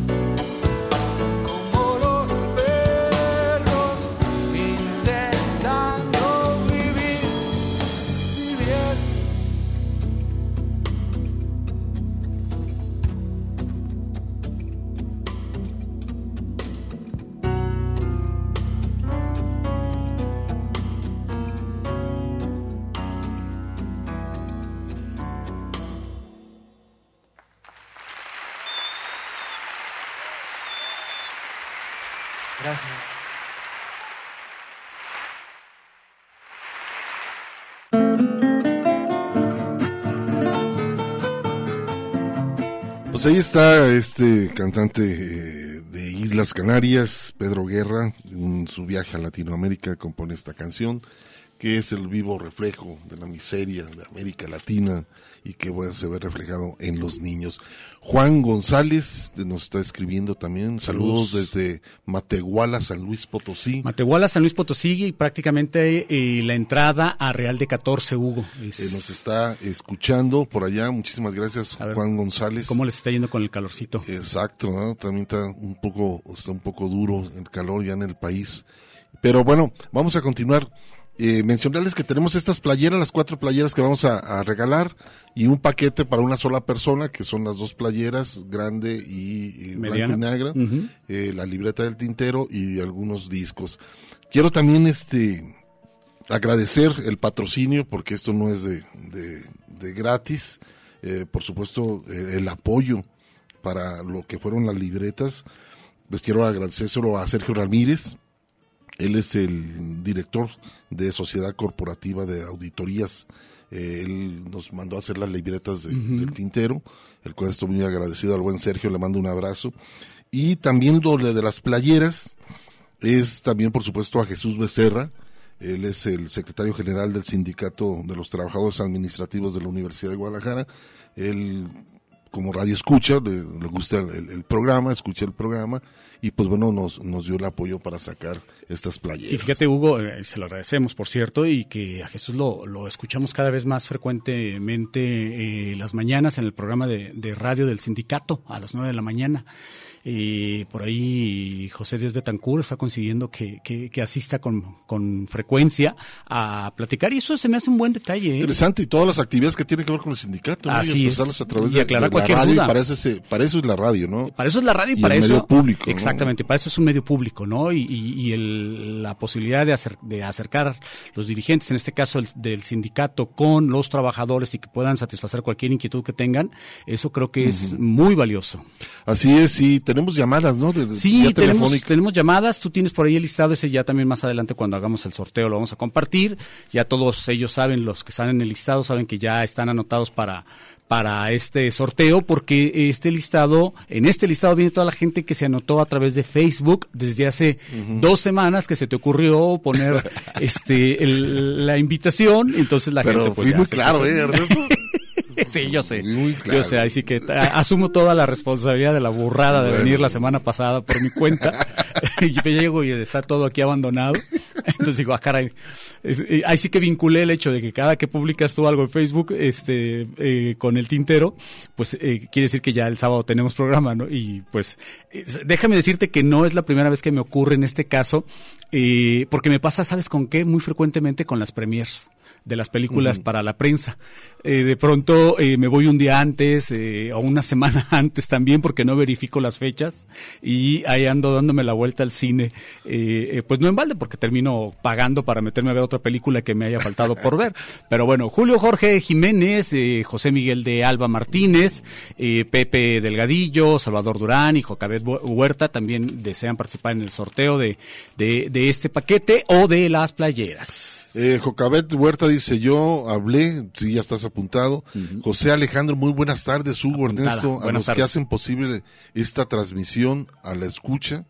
Pues ahí está este cantante eh, de Islas Canarias, Pedro Guerra, en su viaje a Latinoamérica compone esta canción es el vivo reflejo de la miseria de América Latina y que bueno, se ve reflejado en los niños. Juan González nos está escribiendo también. Saludos, desde Matehuala, San Luis Potosí. Matehuala, San Luis Potosí y prácticamente eh, la entrada a Real de 14, Hugo. Es- Eh, nos está escuchando por allá. Muchísimas gracias, Juan González. ¿Cómo les está yendo con el calorcito? Exacto, ¿no? también está un poco, está un poco duro el calor ya en el país. Pero bueno, vamos a continuar. Eh, mencionarles que tenemos estas playeras, las cuatro playeras que vamos a, a regalar y un paquete para una sola persona, que son las dos playeras, grande y, y blanco y negra, eh, la libreta del tintero y algunos discos. Quiero también este agradecer el patrocinio, porque esto no es de, de- de gratis. Eh, por supuesto, eh, el apoyo para lo que fueron las libretas. Pues quiero agradecérselo a Sergio Ramírez. Él es el director de Sociedad Corporativa de Auditorías. Eh, él nos mandó a hacer las libretas de- del tintero, el cual estoy muy agradecido al buen Sergio, le mando un abrazo. Y también lo de las playeras es también, por supuesto, a Jesús Becerra. Él es el secretario general del Sindicato de los Trabajadores Administrativos de la Universidad de Guadalajara. Él, como radio escucha, le, gusta el programa, escucha el programa y pues bueno, nos, nos dio el apoyo para sacar estas playeras. Y fíjate, Hugo, eh, se lo agradecemos, por cierto, y que a Jesús lo, lo escuchamos cada vez más frecuentemente eh, las mañanas en el programa de, de radio del sindicato a las 9 de la mañana. Y por ahí José Díaz Betancourt está consiguiendo que, que- que asista con, con frecuencia a platicar y eso se me hace un buen detalle. ¿eh? Interesante, y todas las actividades que tienen que ver con el sindicato, ¿no? Así y expresarlas es. a través Y de, la radio, y para eso, es, para eso es la radio, ¿no? Para eso es la radio y, Y para el eso. medio público, ¿no? Exactamente, para eso es un medio público, ¿no? Y, y- y el- la posibilidad de, acercar los dirigentes, en este caso el- del sindicato, con los trabajadores y que puedan satisfacer cualquier inquietud que tengan, eso creo que es muy valioso. Así es, sí, tenemos llamadas, ¿no? De- Sí, tenemos, tenemos llamadas, tú tienes por ahí el listado, ese ya también más adelante cuando hagamos el sorteo lo vamos a compartir, ya todos ellos saben, los que están en el listado saben que ya están anotados para, para este sorteo, porque este listado, en este listado viene toda la gente que se anotó a través de Facebook desde hace dos semanas que se te ocurrió poner [laughs] este el- la invitación, entonces la Pero gente pues fui muy claro, ¿eh, Ernesto? [laughs] [laughs] Sí, yo sé. claro. Yo sé, así que asumo toda la responsabilidad de la burrada de Bueno. venir la semana pasada por mi cuenta. y [laughs] [laughs] yo llego y está todo aquí abandonado. Entonces digo, ah, caray. Eh, ahí sí que vinculé el hecho de que cada que publicas tú algo en Facebook este, eh, con el tintero, pues eh, quiere decir que ya el sábado tenemos programa, ¿no? Y pues es- déjame decirte que no es la primera vez que me ocurre en este caso, eh, porque me pasa, ¿sabes con qué? Muy frecuentemente con las premiers de las películas para la prensa. Eh, de pronto eh, me voy un día antes eh, o una [laughs] semana antes también porque no verifico las fechas y ahí ando dándome la vuelta al cine. Eh, eh, pues no en balde porque termino pagando para meterme a ver otra película que me haya faltado por ver. [laughs] Pero bueno, Julio Jorge Jiménez, eh, José Miguel de Alba Martínez, eh, Pepe Delgadillo, Salvador Durán y Jocabet Huerta también desean participar en el sorteo de, de, de este paquete o de las playeras. Eh, Jocabet Huerta dice, yo hablé, sí, ya estás apuntado. José Alejandro, muy buenas tardes, Hugo Apuntada. Ernesto, a los que hacen posible esta transmisión a la escucha.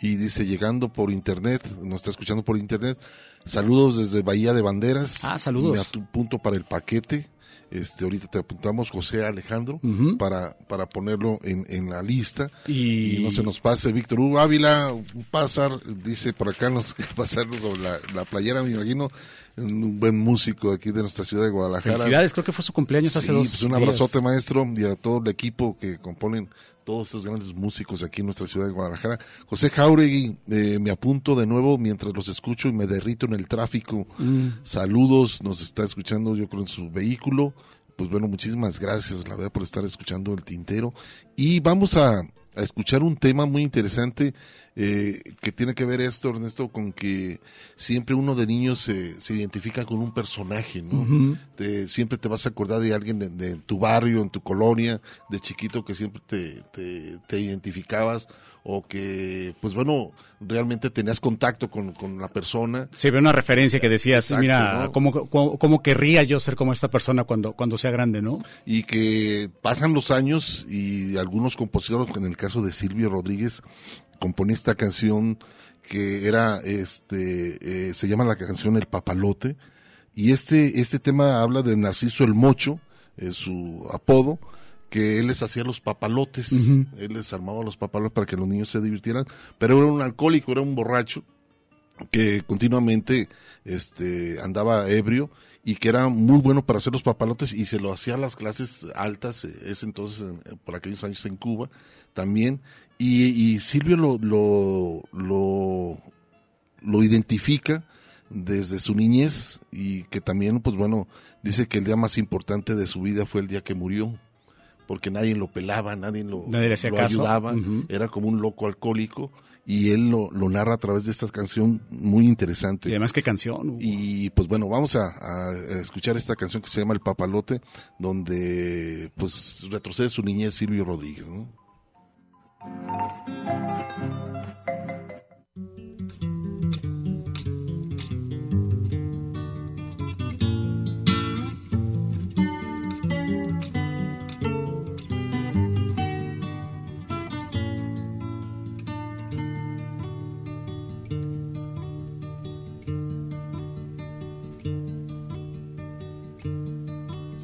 Y dice, llegando por internet, nos está escuchando por internet, saludos desde Bahía de Banderas. Ah, saludos. Me apunto para el paquete. Este, ahorita te apuntamos, José Alejandro, para, para ponerlo en, en la lista. Y- no se nos pase, Víctor Hugo Ávila, un pasar, dice por acá, [laughs] nos pasarnos sobre la, la playera, me imagino, un buen músico aquí de nuestra ciudad de Guadalajara. Felicidades, creo que fue su cumpleaños hace dos pues un días. abrazote maestro y a todo el equipo que componen todos estos grandes músicos aquí en nuestra ciudad de Guadalajara. José Jauregui, eh, me apunto de nuevo mientras los escucho y me derrito en el tráfico. Mm. Saludos, nos está escuchando yo creo en su vehículo. Pues bueno, muchísimas gracias, la verdad, por estar escuchando el tintero. Y vamos a, a escuchar un tema muy interesante eh, que tiene que ver esto, Ernesto, con que siempre uno de niños se, se identifica con un personaje, ¿no? Te- siempre te vas a acordar de alguien de, de tu barrio, en tu colonia, de chiquito que siempre te, te, te identificabas o que, pues bueno, realmente tenías contacto con, con la persona. Sí, ve una referencia que decías, Exacto, mira, ¿no? ¿cómo, cómo, cómo querría yo ser como esta persona cuando, cuando sea grande, ¿no? y que pasan los años y algunos compositores, en el caso de Silvio Rodríguez, compone esta canción que era, este, eh, se llama la canción El Papalote, y este, este tema habla de Narciso el Mocho, es su apodo, que él les hacía los papalotes, él les armaba los papalotes para que los niños se divirtieran, pero era un alcohólico, era un borracho, que continuamente este andaba ebrio y que era muy bueno para hacer los papalotes y se lo hacía a las clases altas eh, ese entonces en- por aquellos años en Cuba también y, y Silvio lo, lo lo lo identifica desde su niñez y que también pues bueno dice que el día más importante de su vida fue el día que murió porque nadie lo pelaba, nadie lo, Nadie lo caso. ayudaba, era como un loco alcohólico y él lo, lo narra a través de esta canción muy interesante. Y además qué canción. Hugo. Y pues bueno, vamos a, a escuchar esta canción que se llama El Papalote, donde pues retrocede su niñez Silvio Rodríguez. ¿no?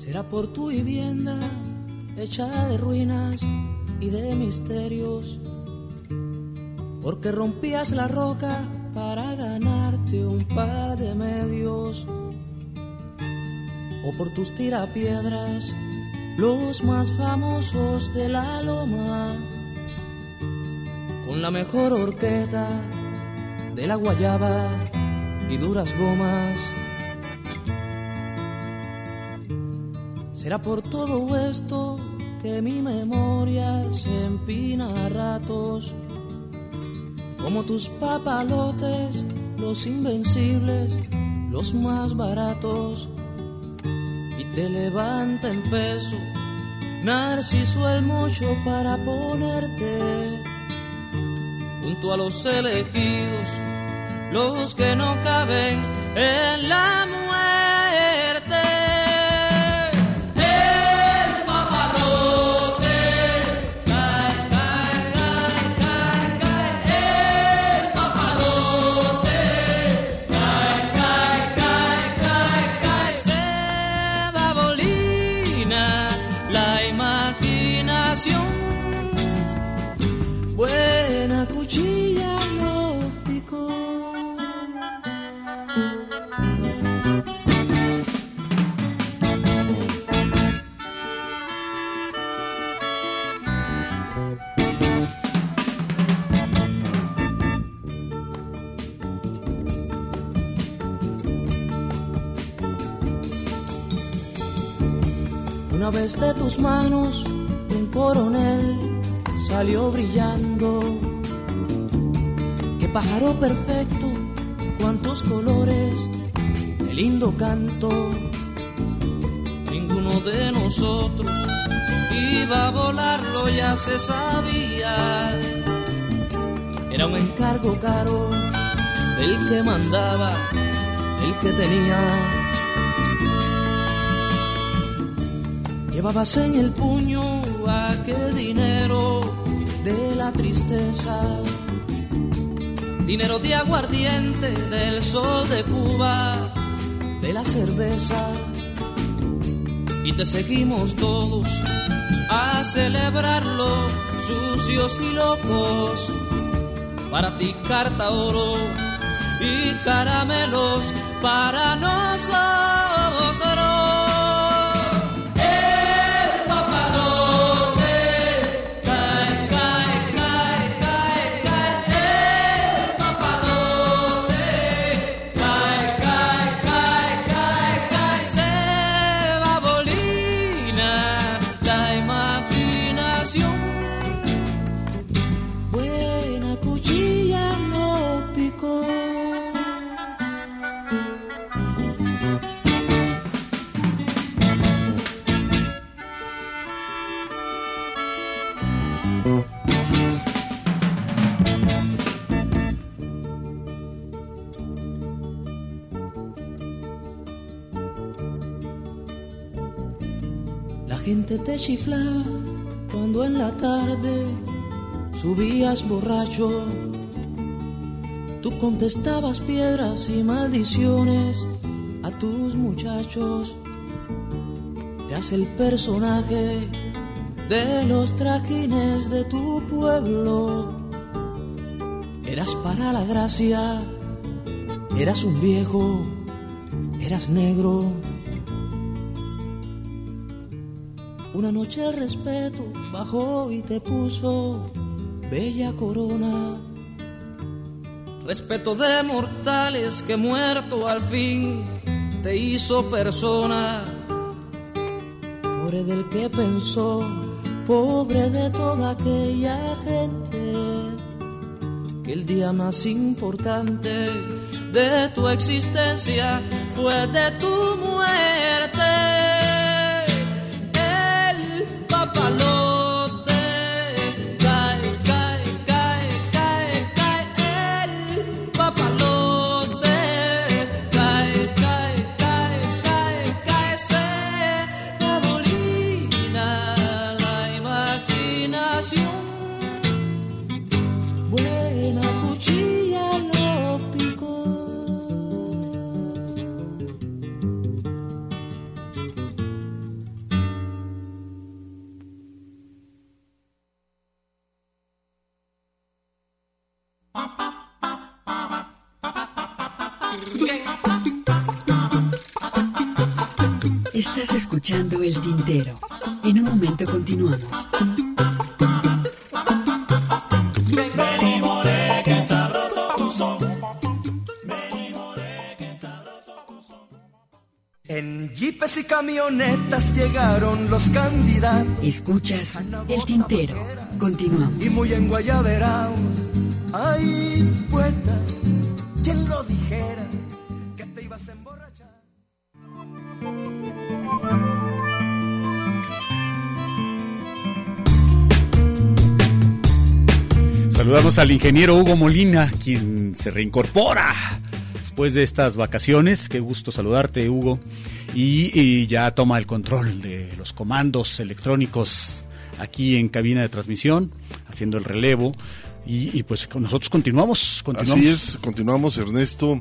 Será por tu vivienda hecha de ruinas y de misterios, porque rompías la roca para ganarte un par de medios, o por tus tirapiedras, los más famosos de la loma, con la mejor horqueta de la guayaba y duras gomas. Será por todo esto que mi memoria se empina a ratos, como tus papalotes, los invencibles, los más baratos, y te levanta en peso, Narciso el mocho para ponerte junto a los elegidos, los que no caben en la muerte. De tus manos un coronel salió brillando. Qué pájaro perfecto, cuántos colores, qué lindo canto. Ninguno de nosotros iba a volarlo, ya se sabía. Era un encargo caro del que mandaba, el que tenía. Llevabas en el puño aquel dinero de la tristeza, dinero de aguardiente, del sol de Cuba, de la cerveza. Y te seguimos todos a celebrarlo, sucios y locos, para ti carta oro y caramelos para nosotros. Chiflaba cuando en la tarde subías borracho. Tú contestabas piedras y maldiciones a tus muchachos. Eras el personaje de los trajines de tu pueblo. Eras para la gracia, eras un viejo, eras negro. Una noche el respeto bajó y te puso bella corona. Respeto de mortales que muerto al fin te hizo persona. Pobre del que pensó, pobre de toda aquella gente, que el día más importante de tu existencia fue de tu muerte. Camionetas llegaron los candidatos. Escuchas El Tintero. Continuamos. Y muy enguayaberaos. Ay, poeta, ¿quién lo dijera? Que te ibas a emborrachar. Saludamos al ingeniero Hugo Molina, quien se reincorpora después de estas vacaciones. Qué gusto saludarte, Hugo. Y, y ya toma el control de los comandos electrónicos aquí en cabina de transmisión, haciendo el relevo. Y, y pues nosotros continuamos, continuamos. Así es, continuamos Ernesto,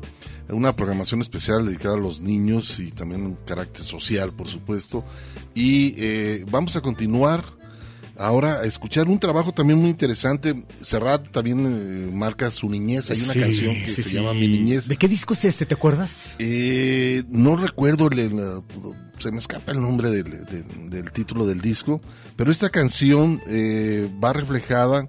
una programación especial dedicada a los niños y también un carácter social, por supuesto. Y eh, vamos a continuar ahora a escuchar un trabajo también muy interesante. Serrat también eh, marca su niñez, hay una Sí, canción que sí, se sí. llama Mi niñez. ¿De qué disco es este? ¿Te acuerdas? Eh, no recuerdo, el- el- se me escapa el nombre del, del- del título del disco, pero esta canción eh, va reflejada,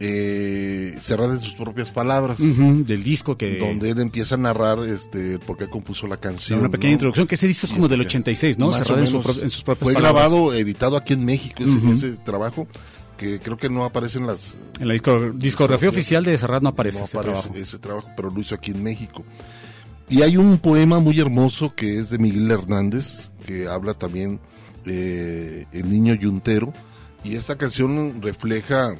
eh, cerrada en sus propias palabras. Del disco que... Donde él empieza a narrar este, por qué compuso la canción. Una pequeña ¿no? introducción, que ese disco es como del 86, ¿no? O en, su en sus propias Fue palabras. grabado, editado aquí en México, ese, trabajo, que creo que no aparece en las... En la disco- discografía oficial de Serrat no aparece no ese aparece trabajo. ese trabajo, pero lo hizo aquí en México. Y hay un poema muy hermoso que es de Miguel Hernández, que habla también eh, El niño yuntero. Y esta canción refleja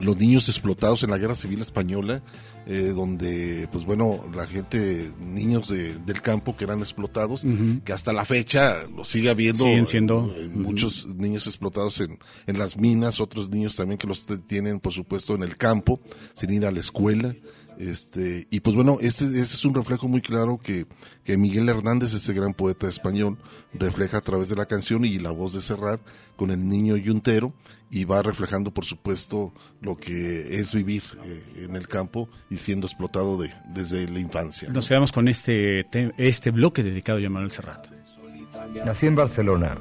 los niños explotados en la guerra civil española, eh, donde, pues bueno, la gente, niños de- del campo que eran explotados, que hasta la fecha lo sigue habiendo. Siguen siendo. eh, muchos niños explotados en, en las minas, otros niños también que los tienen, por supuesto, en el campo, sin ir a la escuela. Este, y pues bueno, este, este es un reflejo muy claro que, que Miguel Hernández, ese gran poeta español, refleja a través de la canción y la voz de Serrat con el niño yuntero y va reflejando, por supuesto, lo que es vivir eh, en el campo y siendo explotado de, desde la infancia. Nos quedamos con este, te- este bloque dedicado a Manuel Serrat. Nací en Barcelona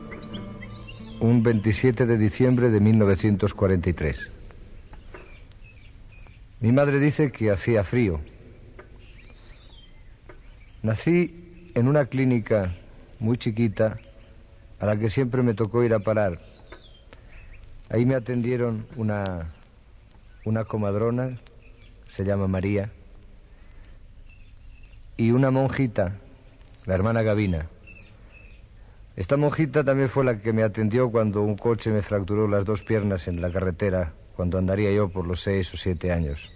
un 27 de diciembre de 1943. Mi madre dice que hacía frío. Nací en una clínica muy chiquita a la que siempre me tocó ir a parar. Ahí me atendieron una, una comadrona, se llama María, y una monjita, la hermana Gavina. Esta monjita también fue la que me atendió cuando un coche me fracturó las dos piernas en la carretera, cuando andaría yo por los seis o siete años.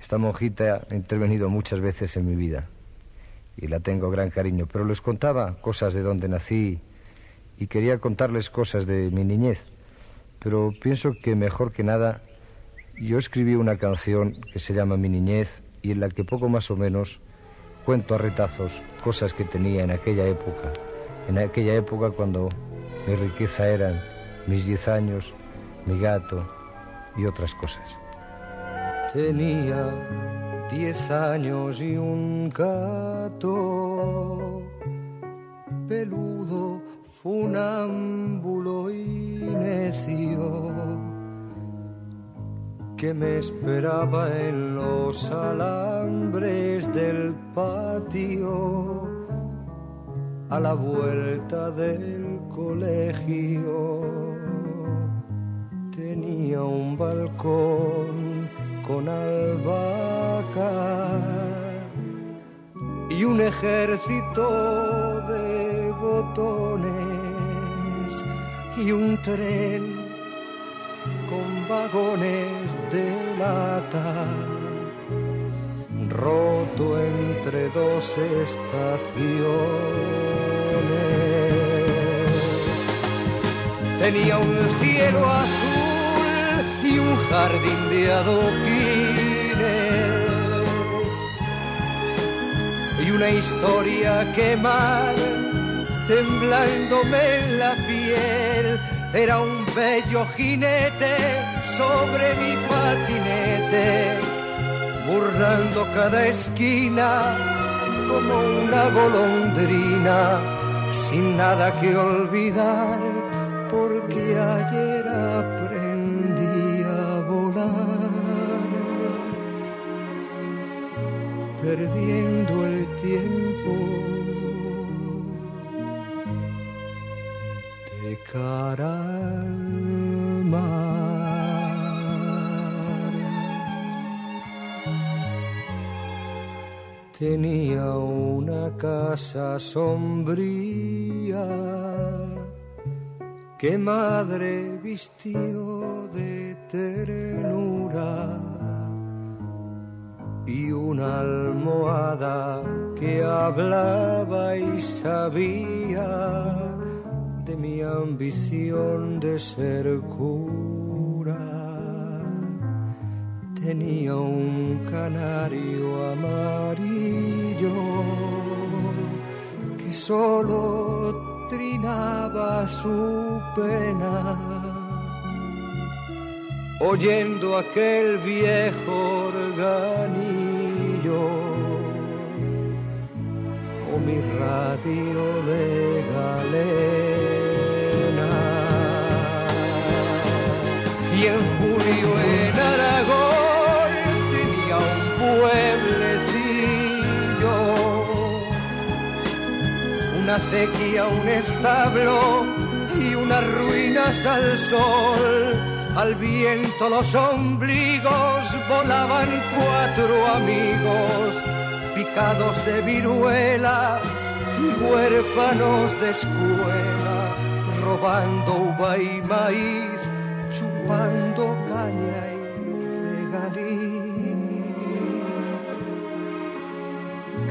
Esta monjita ha intervenido muchas veces en mi vida y la tengo gran cariño, pero les contaba cosas de donde nací y quería contarles cosas de mi niñez. Pero pienso que mejor que nada yo escribí una canción que se llama Mi niñez y en la que poco más o menos cuento a retazos cosas que tenía en aquella época, en aquella época cuando mi riqueza eran mis diez años, mi gato y otras cosas. Tenía diez años y un gato peludo, funámbulo y necio que me esperaba en los alambres del patio a la vuelta del colegio. Tenía un balcón con albahaca y un ejército de botones y un tren con vagones de lata, roto entre dos estaciones. Tenía un cielo azul un jardín de adoquines. Y una historia que mal temblándome en la piel. Era un bello jinete sobre mi patinete, burlando cada esquina como una golondrina, sin nada que olvidar, porque ayer aprendí perdiendo el tiempo de cara. Tenía una casa sombría que madre vistió de ternura y una almohada que hablaba y sabía de mi ambición de ser cura. Tenía un canario amarillo que solo trinaba su pena, oyendo aquel viejo organillo o mi radio de galena. Y en julio en Aragón tenía un pueblecillo, una sequía, un establo y unas ruinas al sol. Al viento los ombligos volaban cuatro amigos picados de viruela y huérfanos de escuela, robando uva y maíz, chupando caña y regaliz.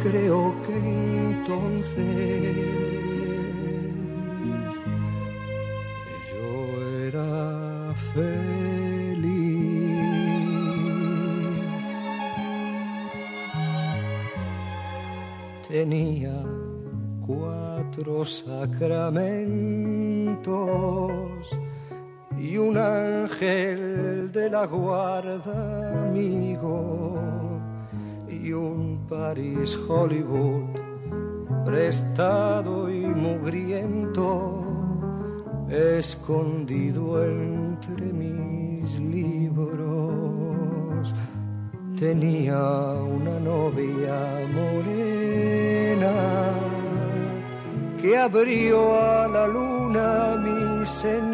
Creo que entonces feliz. tenía cuatro sacramentos y un ángel de la guarda amigo y un París Hollywood prestado y mugriento escondido entre mis libros. Tenía una novia morena que abrió a la luna mis sentidos,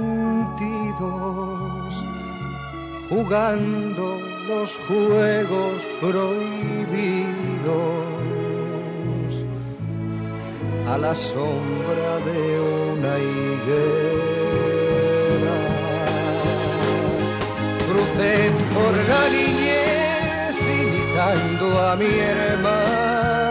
jugando los juegos prohibidos a la sombra de una higuera. Crucé por la niñez imitando a mi hermano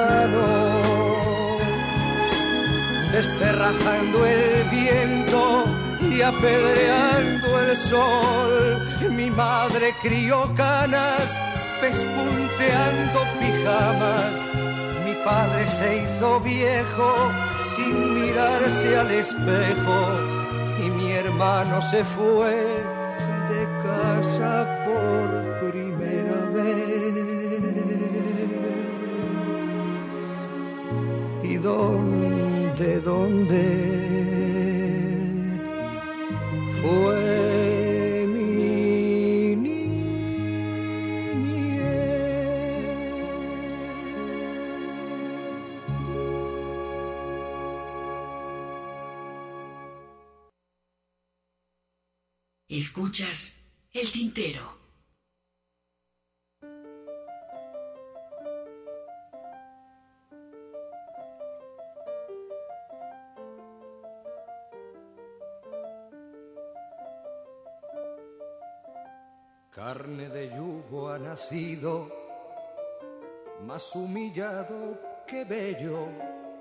desterrajando el viento y apedreando el sol. Mi madre crió canas, pespunteando pijamas. Padre se hizo viejo sin mirarse al espejo y mi hermano se fue de casa por primera vez. ¿Y dónde, dónde fue El tintero. Carne de yugo ha nacido, más humillado que bello,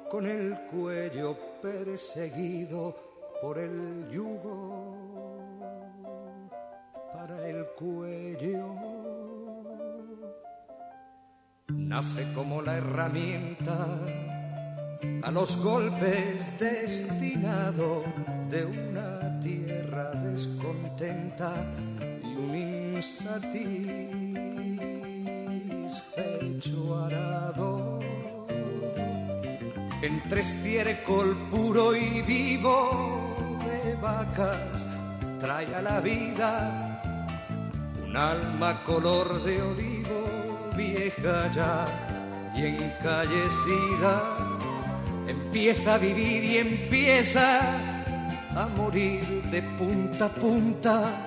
con el cuello perseguido por el yugo, Nace como la herramienta a los golpes destinado de una tierra descontenta y un insatisfecho arado. Entre estiércol puro y vivo de vacas trae a la vida un alma color de olivo vieja ya y encallecida empieza a vivir y empieza a morir de punta a punta,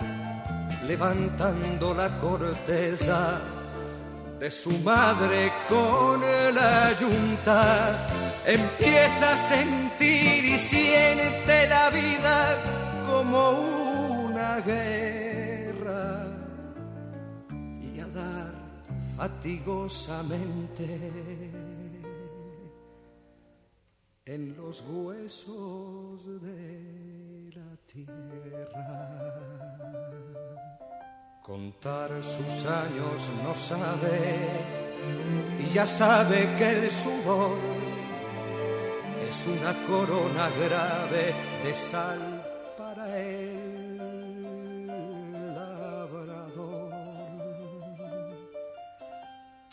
levantando la corteza de su madre con la yunta. Empieza a sentir y siente la vida como una guerra en los huesos de la tierra. Contar sus años no sabe y ya sabe que el sudor es una corona grave de sal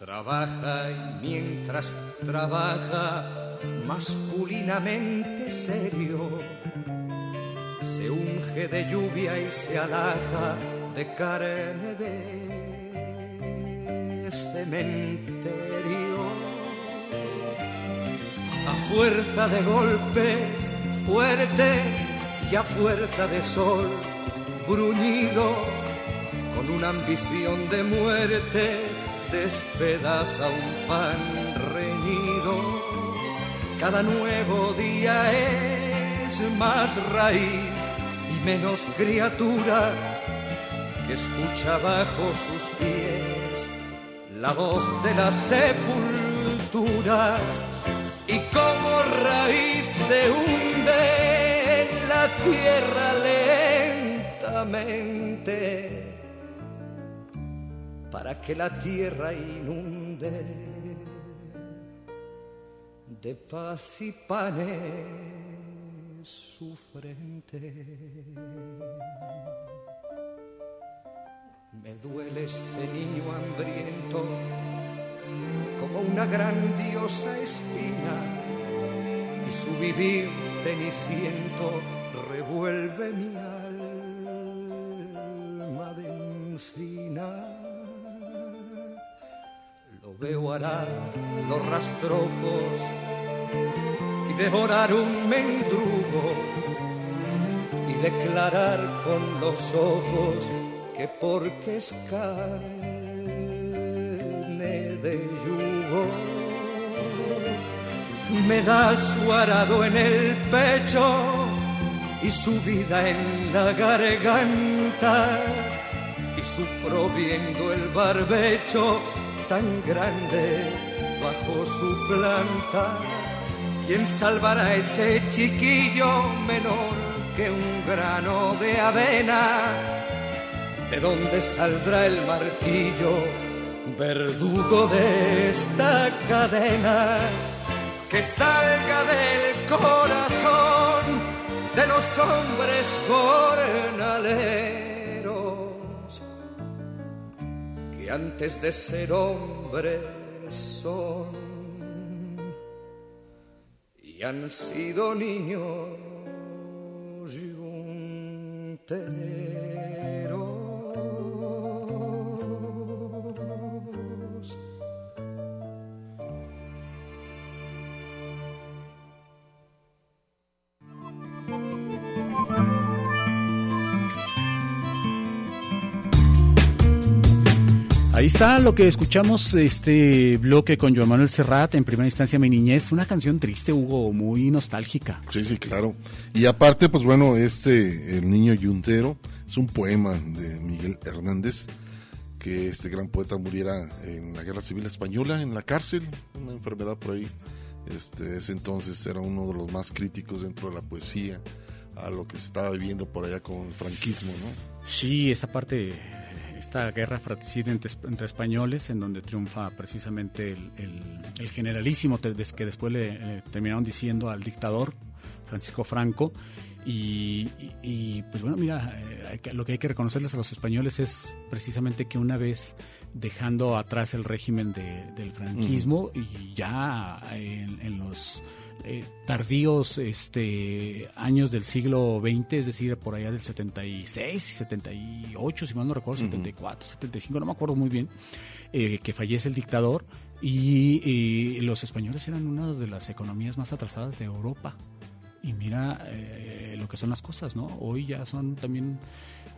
Trabaja y mientras trabaja masculinamente serio, se unge de lluvia y se alaja de carne de cementerio. A fuerza de golpes fuerte y a fuerza de sol bruñido, con una ambición de muerte, despedaza un pan reñido. Cada nuevo día es más raíz y menos criatura que escucha bajo sus pies la voz de la sepultura. Y como raíz se hunde en la tierra lentamente para que la tierra inunde de paz y panes su frente. Me duele este niño hambriento como una grandiosa espina y su vivir ceniciento revuelve mi alma los rastrojos y devorar un mendrugo y declarar con los ojos que porque es carne de yugo me da su arado en el pecho y su vida en la garganta y sufro viendo el barbecho tan grande su planta ¿Quién salvará a ese chiquillo menor que un grano de avena? ¿De dónde saldrá el martillo, verdugo de esta cadena? Que salga del corazón de los hombres jornaleros, que antes de ser hombres son y han sido niños yunteros. Ahí está lo que escuchamos, este bloque con Joan Manuel Serrat, en primera instancia Mi Niñez, una canción triste, Hugo, muy nostálgica. Sí, sí, claro. Y aparte, pues bueno, este, El Niño Yuntero, es un poema de Miguel Hernández, que este gran poeta muriera en la Guerra Civil Española, en la cárcel, una enfermedad por ahí. Este, ese entonces era uno de los más críticos dentro de la poesía a lo que se estaba viviendo por allá con el franquismo, ¿no? Sí, esa parte, esta guerra fratricida entre, entre españoles, en donde triunfa precisamente el, el- el generalísimo, que después le eh, terminaron diciendo al dictador, Francisco Franco. Y, y- y, pues bueno, mira, eh, lo que hay que reconocerles a los españoles es precisamente que una vez dejando atrás el régimen de- del franquismo y ya en, en los eh, tardíos este, años del siglo XX, es decir, por allá del 76, 78, si mal no recuerdo, 74, 75, no me acuerdo muy bien, eh, que fallece el dictador y, y los españoles eran una de las economías más atrasadas de Europa. Y mira eh, lo que son las cosas, ¿no? Hoy ya son también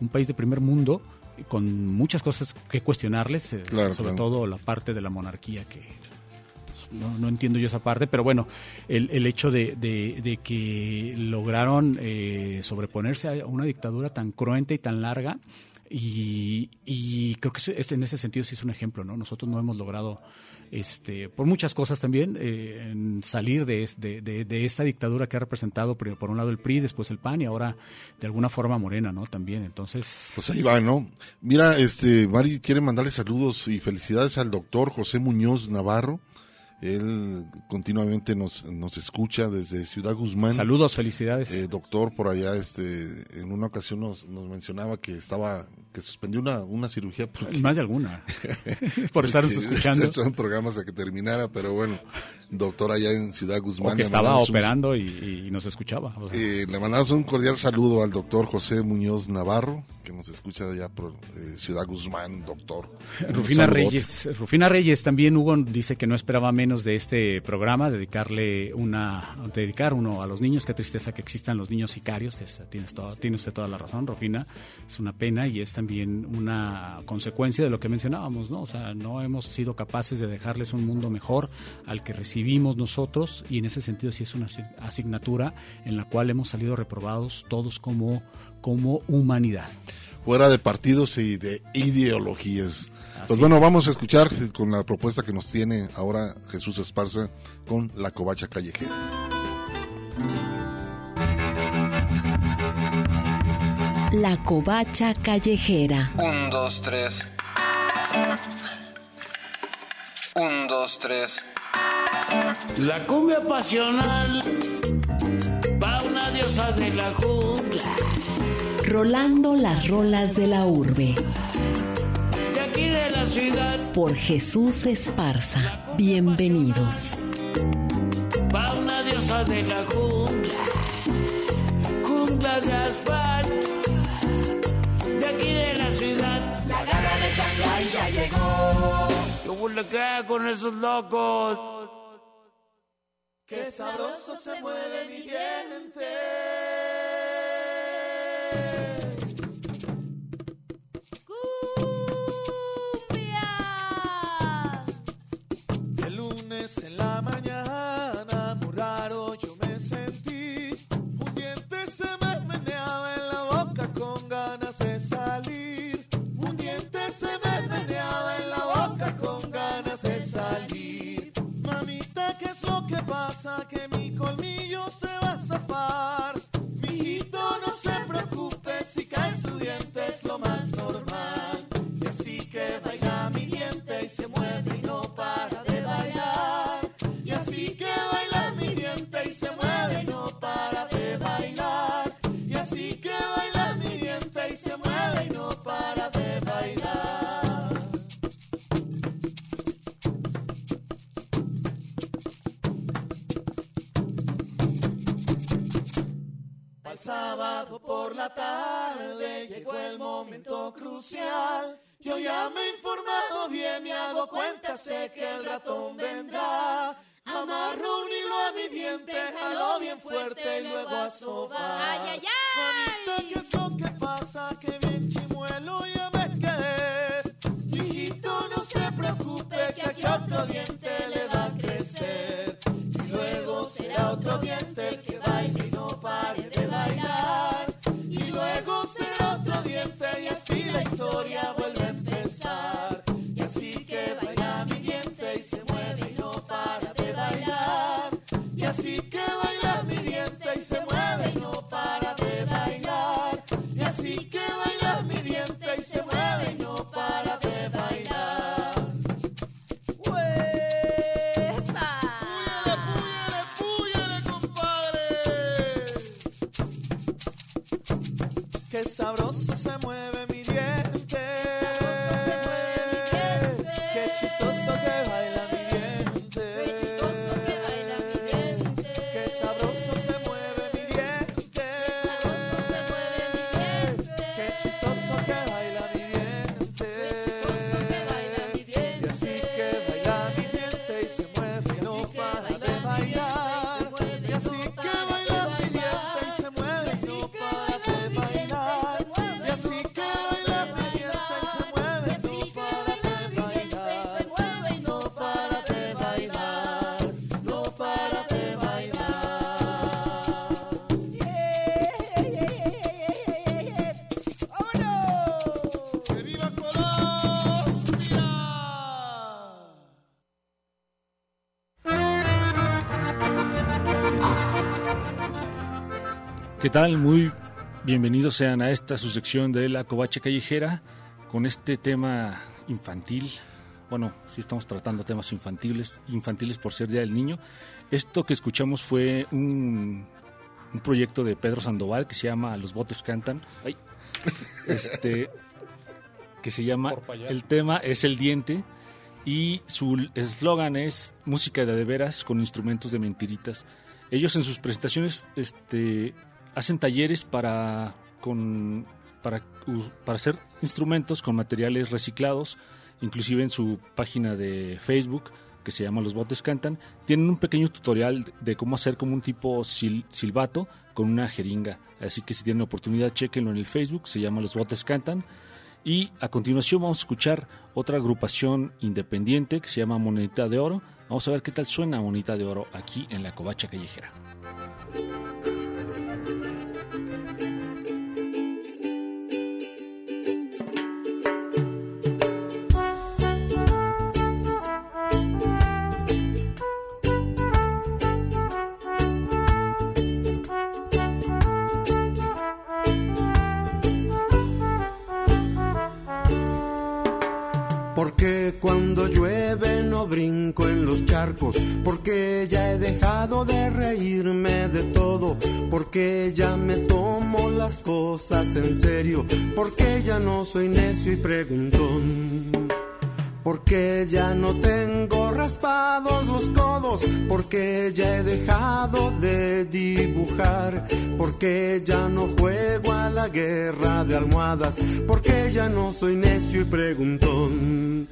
un país de primer mundo con muchas cosas que cuestionarles, eh, Claro, sobre claro. todo la parte de la monarquía que no, no entiendo yo esa parte, pero bueno, el, el hecho de, de- de que lograron eh, sobreponerse a una dictadura tan cruenta y tan larga, y, y creo que en ese sentido sí es un ejemplo, ¿no? Nosotros no hemos logrado, este, por muchas cosas también, eh, salir de, de, de- esta dictadura que ha representado por, por un lado el PRI, después el PAN y ahora de alguna forma Morena, ¿no? También, entonces... Pues ahí va, ¿no? Mira, este, Mari quiere mandarle saludos y felicidades al doctor José Muñoz Navarro. Él continuamente nos, nos escucha desde Ciudad Guzmán. Saludos, felicidades. Eh, doctor, por allá, este, en una ocasión nos, nos mencionaba que estaba, que suspendió una, una cirugía. Porque, Más de alguna. [laughs] Por porque escuchando. Estos son programas a que terminara, pero bueno, doctor allá en Ciudad Guzmán. O que estaba un- operando y, y nos escuchaba. o sea. eh, le mandamos un cordial saludo al doctor José Muñoz Navarro, que nos escucha allá por eh, Ciudad Guzmán, doctor. [laughs] Rufina. Reyes. Rufina Reyes también, Hugo, dice que no esperaba menos de este programa, dedicarle una, dedicar uno a los niños. Qué tristeza que existan los niños sicarios. Es- tienes, todo, tiene usted toda la razón, Rufina. Es una pena y es también una consecuencia de lo que mencionábamos, ¿no? O sea, no hemos sido capaces de dejarles un mundo mejor al que recibimos nosotros y en ese sentido sí es una asi- asignatura en la cual hemos salido reprobados todos como, como humanidad. Fuera de partidos y de ideologías. Así pues bueno, es. vamos a escuchar con la propuesta que nos tiene ahora Jesús Esparza con la covacha callejera. La covacha callejera. Un, dos, tres. Un, dos, tres. La cumbia pasional va una diosa de la jungla. Rolando las rolas de la urbe. De aquí de la ciudad Por Jesús Esparza. Bienvenidos. va una diosa de la jungla. Jungla de asfalto. Aquí de la ciudad. La gana de Shanghai ya llegó. Yo que con esos locos. Qué sabroso se mueve mi gente. Cuenta, que tal? Muy bienvenidos sean a esta su sección de la covacha callejera con este tema infantil. Bueno, sí estamos tratando temas infantiles, infantiles por ser Día del Niño. Esto que escuchamos fue un, un proyecto de Pedro Sandoval que se llama Los botes cantan. Ay. Este que se llama El tema es el diente y su eslogan es música de de veras con instrumentos de mentiritas. Ellos en sus presentaciones este, hacen talleres para, con, para, para hacer instrumentos con materiales reciclados, inclusive en su página de Facebook que se llama Los Botes Cantan, tienen un pequeño tutorial de cómo hacer como un tipo sil- silbato con una jeringa. Así que si tienen oportunidad, chequenlo en el Facebook, se llama Los Botes Cantan. Y a continuación vamos a escuchar otra agrupación independiente que se llama Monedita de Oro. Vamos a ver qué tal suena Monedita de Oro aquí en la Covacha Callejera. Porque cuando llueve no brinco en los charcos, porque ya he dejado de reírme de todo, porque ya me tomo las cosas en serio, porque ya no soy necio y preguntón. Porque ya no tengo raspados los codos, porque ya he dejado de dibujar, porque ya no juego a la guerra de almohadas, porque ya no soy necio y preguntón.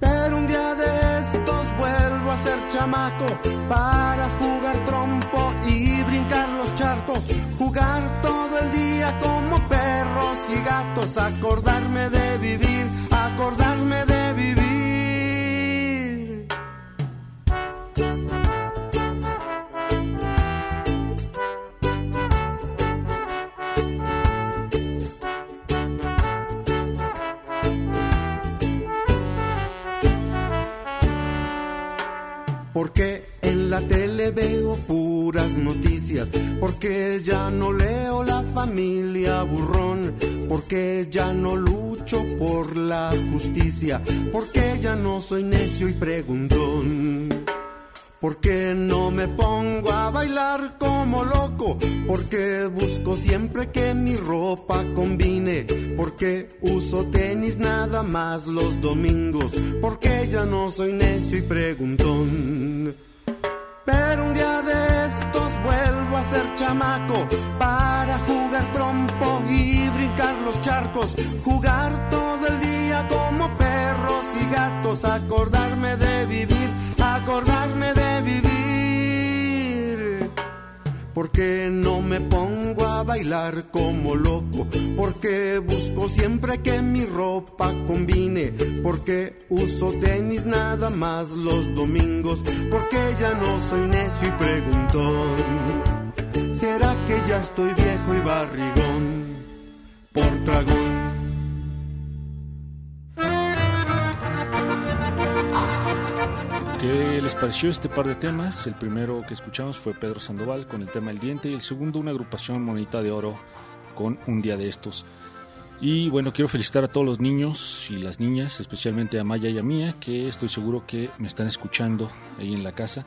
Pero un día de estos vuelvo a ser chamaco para jugar trompo y brincar los charcos, jugar todo el día como perros y gatos, acordarme de vivir, acordarme de Porque en la tele veo puras noticias, porque ya no leo la familia burrón, porque ya no lucho por la justicia, porque ya no soy necio y preguntón. Porque no me pongo a bailar como loco, porque busco siempre que mi ropa combine, porque uso tenis nada más los domingos, porque ya no soy necio y preguntón. Pero un día de estos vuelvo a ser chamaco para jugar trompo y brincar los charcos, jugar todo el día como perros y gatos, acordarme de vivir, acordarme de Porque no me pongo a bailar como loco, porque busco siempre que mi ropa combine, porque uso tenis nada más los domingos, porque ya no soy necio y preguntón. ¿Será que ya estoy viejo y barrigón por tragón? ¿Qué les pareció este par de temas? El primero que escuchamos fue Pedro Sandoval con el tema El Diente y el segundo una agrupación Monita de Oro con Un Día de Estos. Y bueno, quiero felicitar a todos los niños y las niñas, especialmente a Maya y a Mía, que estoy seguro que me están escuchando ahí en la casa.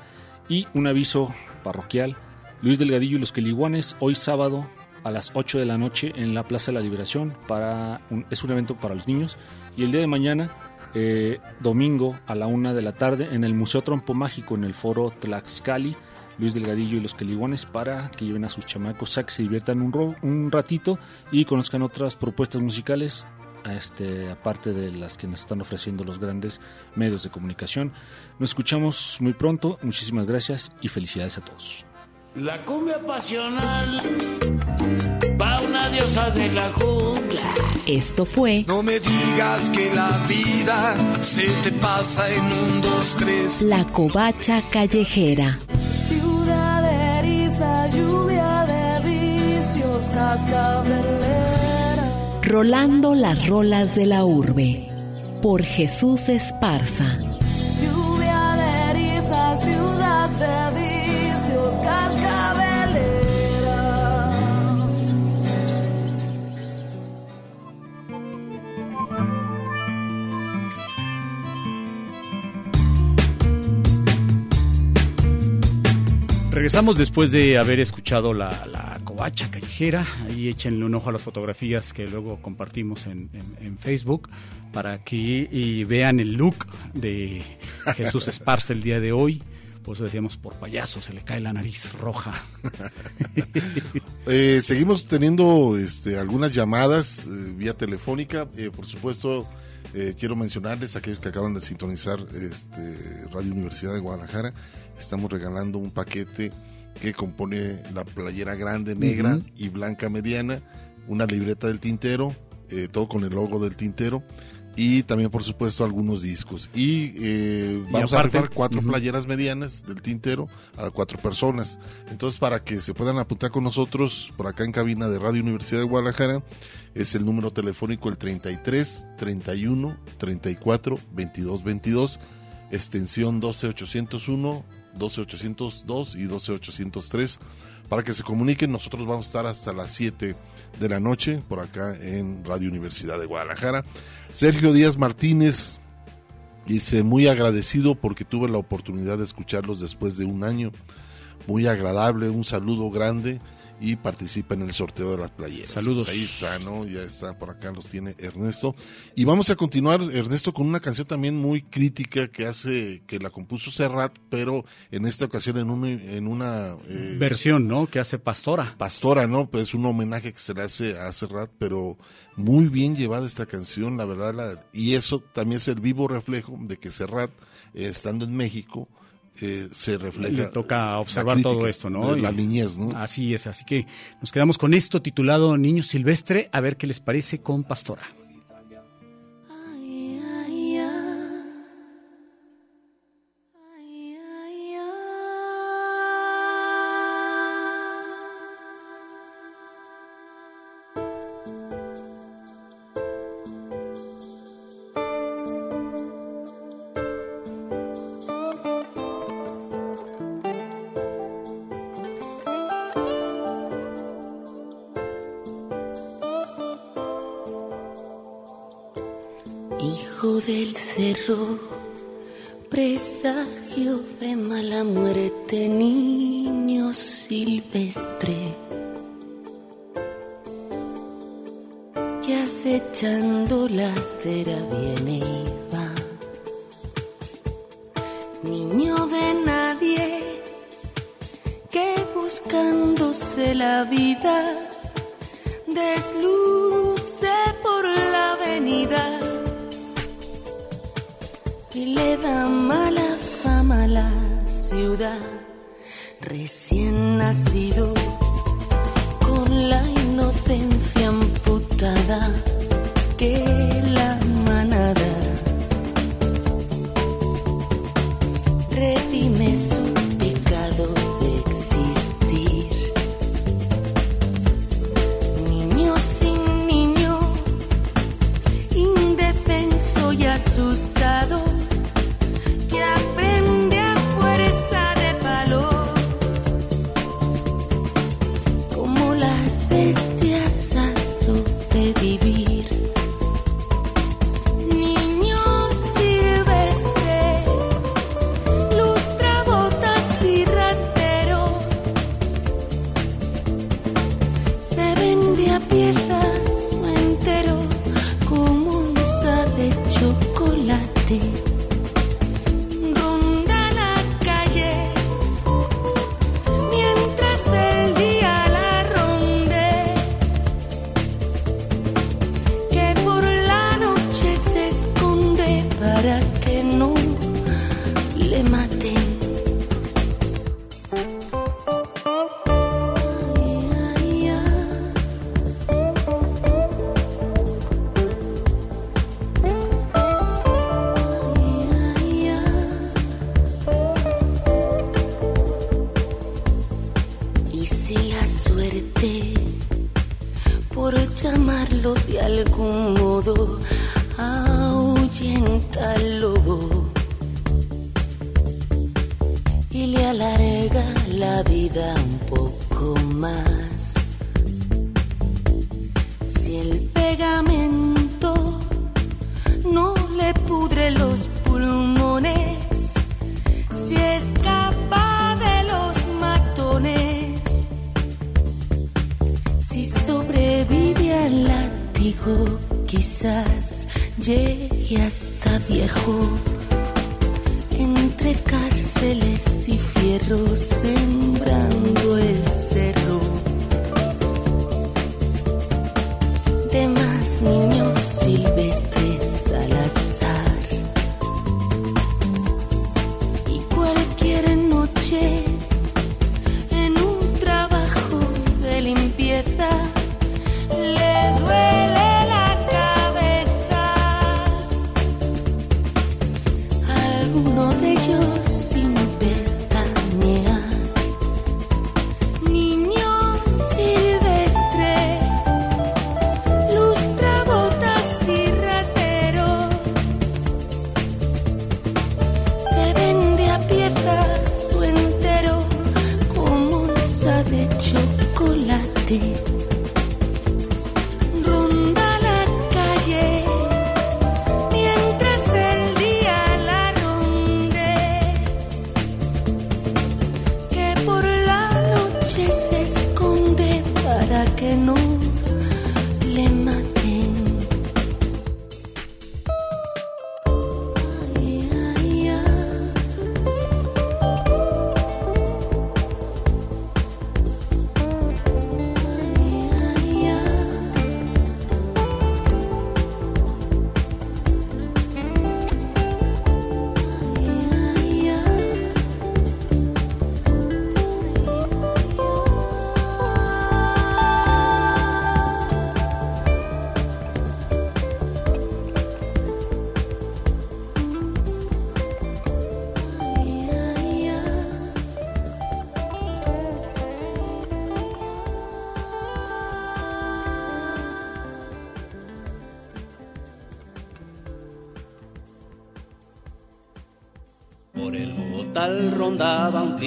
Y un aviso parroquial, Luis Delgadillo y los Queliguanes, hoy sábado a las 8 de la noche en la Plaza de la Liberación, para un- es un evento para los niños. Y el día de mañana eh, domingo a la una de la tarde en el Museo Trompo Mágico en el foro Tlaxcali, Luis Delgadillo y los Queliguanes para que lleven a sus chamacos a que se diviertan un, ro- un ratito y conozcan otras propuestas musicales este, aparte de las que nos están ofreciendo los grandes medios de comunicación. Nos escuchamos muy pronto, muchísimas gracias y felicidades a todos. La cumbia pasional va una diosa de la jungla. Esto fue No me digas que la vida se te pasa en un, dos, tres. La Covacha Callejera. Ciudad de eriza, lluvia de vicios, cascabelera. Rolando las rolas de la urbe. Por Jesús Esparza. Lluvia de eriza, ciudad de vicios, Regresamos después de haber escuchado la, la covacha callejera. Ahí échenle un ojo a las fotografías que luego compartimos en, en- Facebook para que y vean el look de Jesús Esparza el día de hoy. Por eso decíamos, por payaso se le cae la nariz roja. [laughs] Eh, seguimos teniendo este, algunas llamadas eh, vía telefónica. Eh, por supuesto, eh, quiero mencionarles a aquellos que acaban de sintonizar este, Radio Universidad de Guadalajara. Estamos regalando un paquete que compone la playera grande negra y blanca mediana, una libreta del tintero, eh, todo con el logo del tintero. Y también, por supuesto, algunos discos. Y eh, Y vamos aparte- a rifar cuatro playeras medianas del tintero a cuatro personas. Entonces, para que se puedan apuntar con nosotros por acá en cabina de Radio Universidad de Guadalajara, es el número telefónico el 33 31 34 22 22, extensión 12801, 12802 y 12803. Para que se comuniquen, nosotros vamos a estar hasta las 7 de la noche por acá en Radio Universidad de Guadalajara. Sergio Díaz Martínez dice, muy agradecido porque tuve la oportunidad de escucharlos después de un año. Muy agradable, un saludo grande y participa en el sorteo de las playeras. Saludos. Pues ahí está, ¿no? Ya está, por acá los tiene Ernesto. Y vamos a continuar, Ernesto, con una canción también muy crítica que hace, que la compuso Serrat, pero en esta ocasión en, un, en una... eh, Versión, ¿no? Que hace Pastora. Pastora, ¿no? Pues es un homenaje que se le hace a Serrat, pero muy bien llevada esta canción, la verdad. la- y eso también es el vivo reflejo de que Serrat, eh, estando en México, eh, se refleja. Le toca observar crítica todo esto, ¿no? de la niñez, ¿no? Así es, así que nos quedamos con esto titulado Niño Silvestre, a ver qué les parece con Pastora.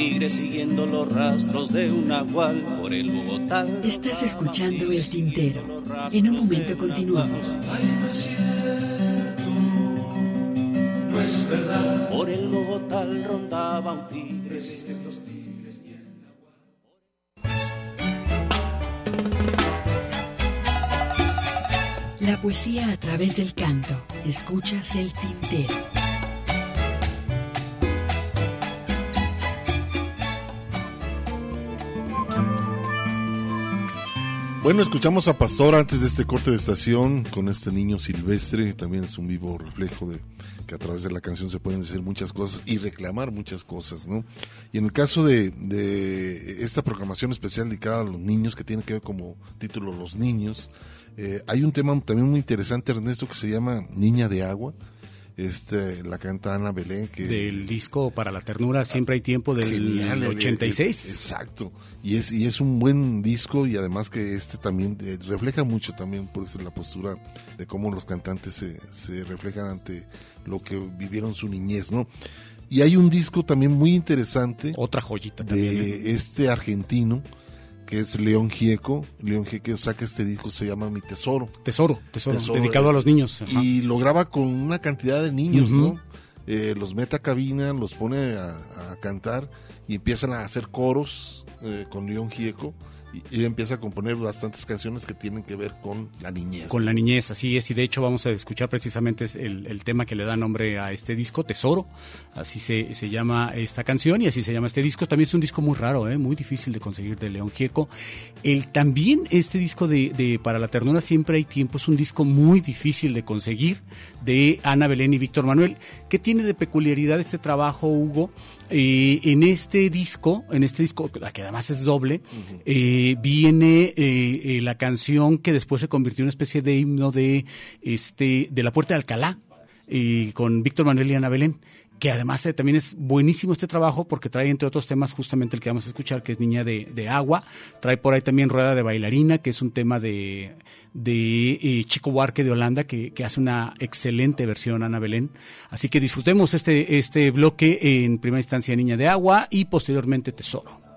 tigre siguiendo los rastros de un agual por el Bogotá. Estás escuchando El Tintero. En un momento continuamos. Ay, no es cierto, no es verdad. Por el Bogotá rondaba un tigre. Resisten los tigres y el agual. La poesía a través del canto. Escuchas El Tintero. Bueno, escuchamos a Pastor antes de este corte de estación con este niño silvestre, también es un vivo reflejo de que a través de la canción se pueden decir muchas cosas y reclamar muchas cosas, ¿no? Y en el caso de, esta programación especial dedicada a los niños, que tiene que ver como título Los Niños, eh, hay un tema también muy interesante, Ernesto, que se llama Niña de Agua. Este, la canta Ana Belén. Que, Del disco Para la Ternura Siempre hay tiempo del Genial, eh, 86. eh, Exacto. Y es, y es un buen disco y además que este también eh, refleja mucho también por eso la postura de cómo los cantantes se, se reflejan ante lo que vivieron su niñez, ¿no? Y hay un disco también muy interesante. Otra joyita de también. ¿eh? este argentino que es León Gieco. León Gieco saca este disco, se llama Mi Tesoro. Tesoro, tesoro, dedicado a los niños. Ajá. Y lo graba con una cantidad de niños. ¿no? Eh, los mete a cabina, los pone a, a cantar y empiezan a hacer coros eh, con León Gieco. Y, empieza a componer bastantes canciones que tienen que ver con la niñez. Con la niñez, así es, y de hecho vamos a escuchar precisamente el, el tema que le da nombre a este disco, Tesoro, así se, se llama esta canción y así se llama este disco. También es un disco muy raro, ¿eh? muy difícil de conseguir de León Gieco. El, también este disco de, de Para la Ternura Siempre hay Tiempo es un disco muy difícil de conseguir de Ana Belén y Víctor Manuel. ¿Qué tiene de peculiaridad este trabajo, Hugo? Eh, en este disco, en este disco, que además es doble, eh, viene eh, eh, la canción que después se convirtió en una especie de himno de este de la Puerta de Alcalá eh, con Víctor Manuel y Ana Belén que además eh, también es buenísimo este trabajo porque trae entre otros temas justamente el que vamos a escuchar que es Niña de, Agua, trae por ahí también Rueda de Bailarina que es un tema de, de eh, Chico Buarque de Holanda que, que hace una excelente versión Ana Belén, así que disfrutemos este, este bloque en primera instancia Niña de Agua y posteriormente Tesoro.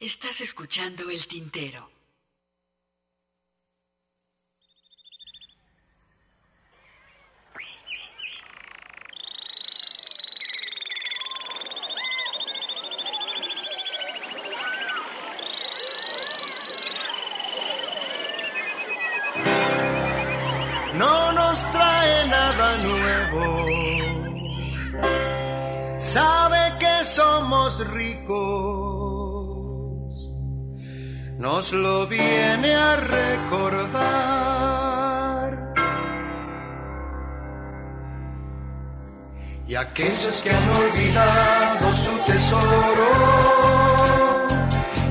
Estás escuchando el tintero. no nos trae nada nuevo. Sabe que somos ricos, lo viene a recordar. Y aquellos que han olvidado su tesoro,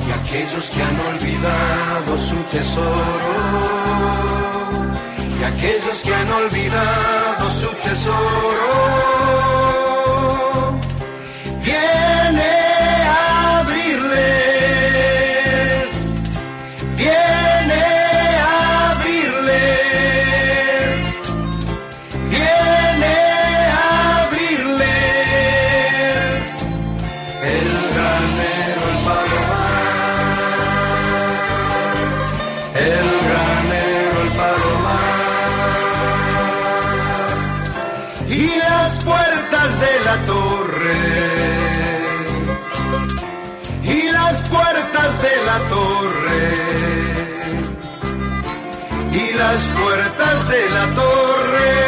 y aquellos que han olvidado su tesoro y aquellos que han olvidado su tesoro. Puertas de la torre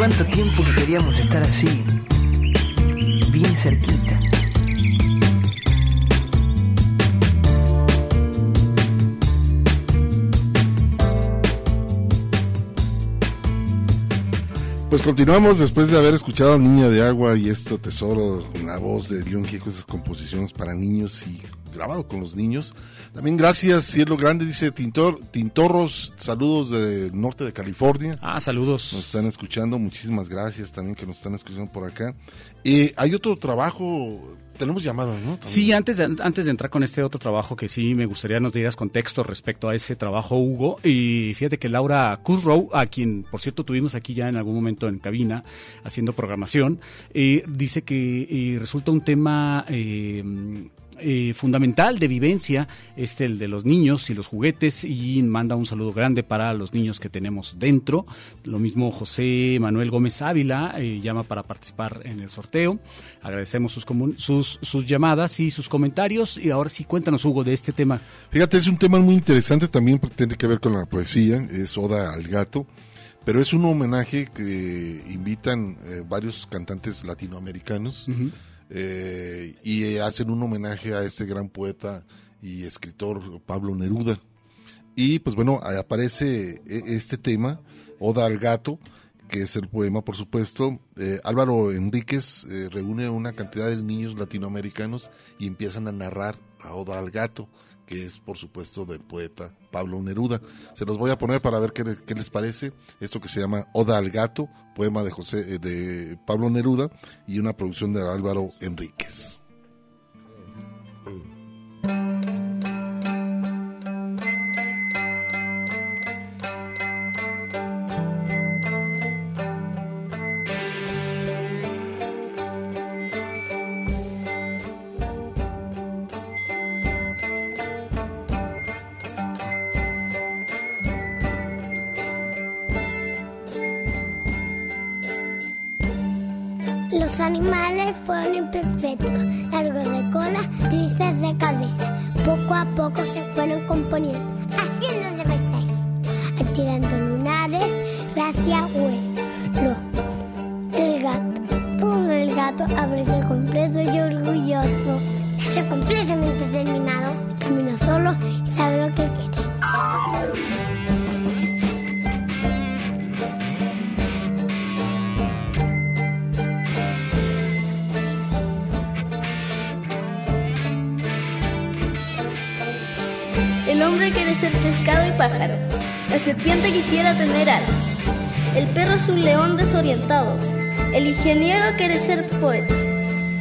cuánto tiempo que queríamos estar así. Bien cerquita. Pues continuamos después de haber escuchado Niña de Agua y esto Tesoro con la voz de León Gieco, esas composiciones para niños y grabado con los niños. También gracias, Cielo Grande, dice Tintor, Tintorros, saludos del norte de California. Ah, saludos. Nos están escuchando, muchísimas gracias también que nos están escuchando por acá. Eh, hay otro trabajo, tenemos llamado, ¿no? También. Sí, antes de, antes de entrar con este otro trabajo que sí me gustaría nos dieras contexto respecto a ese trabajo, Hugo. Y fíjate que Laura Kuzrow, a quien por cierto tuvimos aquí ya en algún momento en cabina haciendo programación, eh, dice que eh, resulta un tema eh, fundamental de vivencia, este el de los niños y los juguetes y manda un saludo grande para los niños que tenemos dentro. Lo mismo José Manuel Gómez Ávila eh, llama para participar en el sorteo. Agradecemos sus, sus, sus llamadas y sus comentarios y ahora sí cuéntanos Hugo de este tema. Fíjate, es un tema muy interesante también porque tiene que ver con la poesía, es Oda al Gato, pero es un homenaje que invitan eh, varios cantantes latinoamericanos eh, y hacen un homenaje a este gran poeta y escritor Pablo Neruda. Y pues bueno, aparece eh, este tema, Oda al Gato, que es el poema, por supuesto. Eh, Álvaro Enríquez eh, reúne una cantidad de niños latinoamericanos y empiezan a narrar a Oda al Gato, que es, por supuesto, del poeta Pablo Neruda. Se los voy a poner para ver qué, le- qué les parece. Esto que se llama Oda al Gato, poema de, José, eh, de Pablo Neruda y una producción de Álvaro Enríquez. Los El ingeniero quiere ser poeta.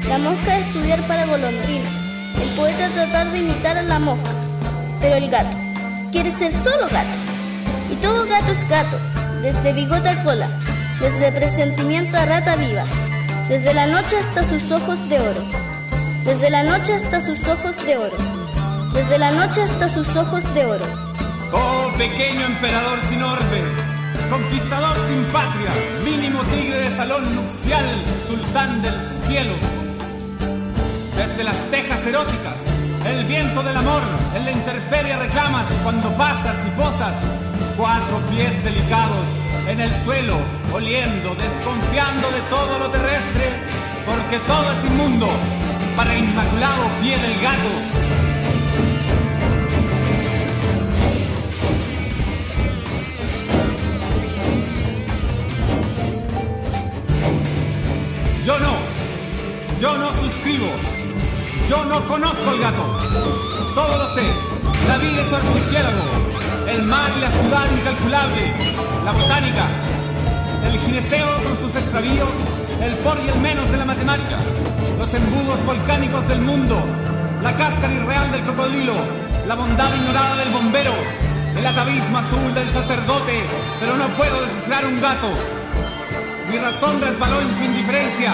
La mosca estudiar para golondrina. El poeta tratar de imitar a la mosca. Pero el gato quiere ser solo gato. Y todo gato es gato, desde bigote a cola, desde presentimiento a rata viva, desde la noche hasta sus ojos de oro, desde la noche hasta sus ojos de oro, desde la noche hasta sus ojos de oro. Oh pequeño emperador sin orbe, conquistador sin patria, mínimo tigre de salón nupcial, sultán del cielo. Desde las tejas eróticas, el viento del amor, en la intemperie reclamas cuando pasas y posas. Cuatro pies delicados en el suelo, oliendo, desconfiando de todo lo terrestre, porque todo es inmundo para inmaculado pie del gato. Conozco al gato, todo lo sé, la vida es archipiélago, el mar y la ciudad incalculable, la botánica, el gineceo con sus extravíos, el por y el menos de la matemática, los embudos volcánicos del mundo, la cáscara irreal del cocodrilo, la bondad ignorada del bombero, el atavismo azul del sacerdote, pero no puedo descifrar un gato. Mi razón resbaló en su indiferencia.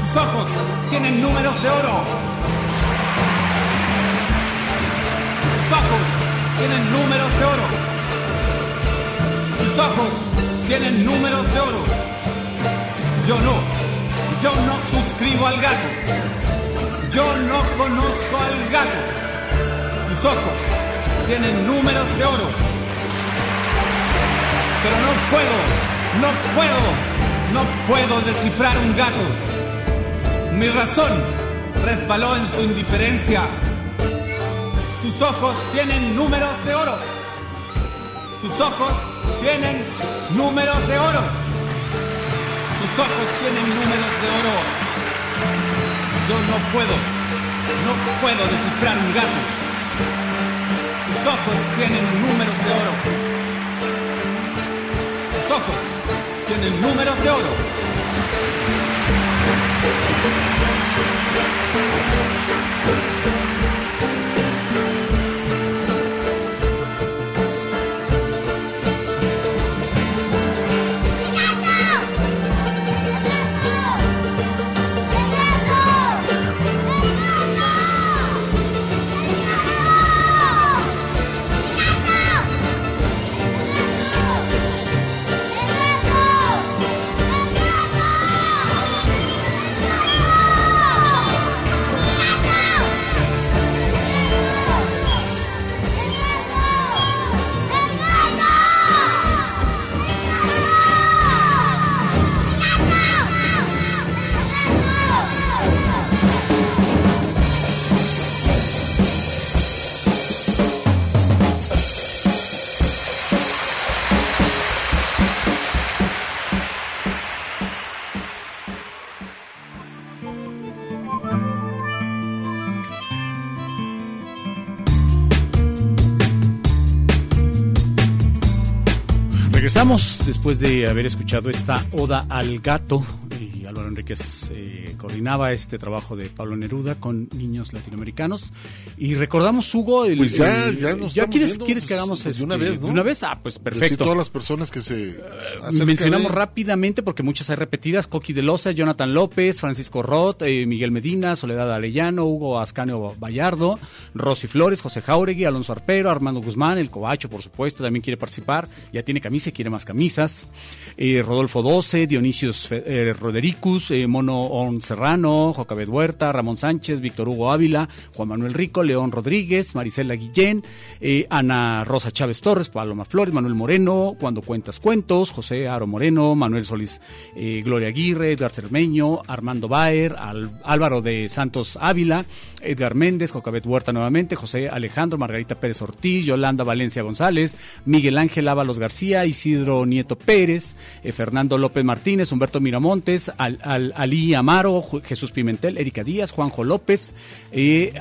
Sus ojos tienen números de oro. Ojos tienen números de oro. Sus ojos tienen números de oro. Yo no. Yo no suscribo al gato. Yo no conozco al gato. Sus ojos tienen números de oro. Pero no puedo, no puedo, no puedo descifrar un gato. Mi razón resbaló en su indiferencia. Sus ojos tienen números de oro. Sus ojos tienen números de oro. Sus ojos tienen números de oro. Yo no puedo, no puedo descifrar un gato. Sus ojos tienen números de oro. Sus ojos tienen números de oro. Después de haber escuchado esta Oda al Gato y Álvaro Enríquez eh, coordinaba este trabajo de Pablo Neruda con niños latinoamericanos y recordamos Hugo el, Pues ya, el- ya nos ya quieres quieres que pues, hagamos pues, de una este, vez, ¿no? de una vez ah pues Decir perfecto todas las personas que se acerca Mencionamos de- rápidamente porque muchas hay repetidas. Coqui de Loza, Jonathan López, Francisco Roth, eh, Miguel Medina, Soledad Arellano, Hugo Ascanio Vallardo, Rosy Flores, José Jauregui, Alonso Arpero, Armando Guzmán, el Cobacho, por supuesto, también quiere participar. Ya tiene camisa y quiere más camisas. Eh, Rodolfo Doce, Dionisios Fe- eh, Rodericus, eh, Mono On Serrano, Jocabet Huerta, Ramón Sánchez, Víctor Hugo Ávila, Juan Manuel Rico, León Rodríguez, Marisela Guillén, eh, Ana Rosa Chávez Torres, Paloma Flores, Manuel Moreno, Cuando Cuentas Cuentos, José Aro Moreno, Manuel Solís, eh, Gloria Aguirre, Edgar Cermeño, Armando Baer, Al- Álvaro de Santos Ávila, Edgar Méndez, Jocabet Huerta nuevamente, José Alejandro, Margarita Pérez Ortiz, Yolanda Valencia González, Miguel Ángel Ábalos García, Isidro Nieto Pérez, eh, Fernando López Martínez, Humberto Miramontes, Al- Al- Ali Amaro, Jesús Pimentel, Erika Díaz, Juanjo López, eh,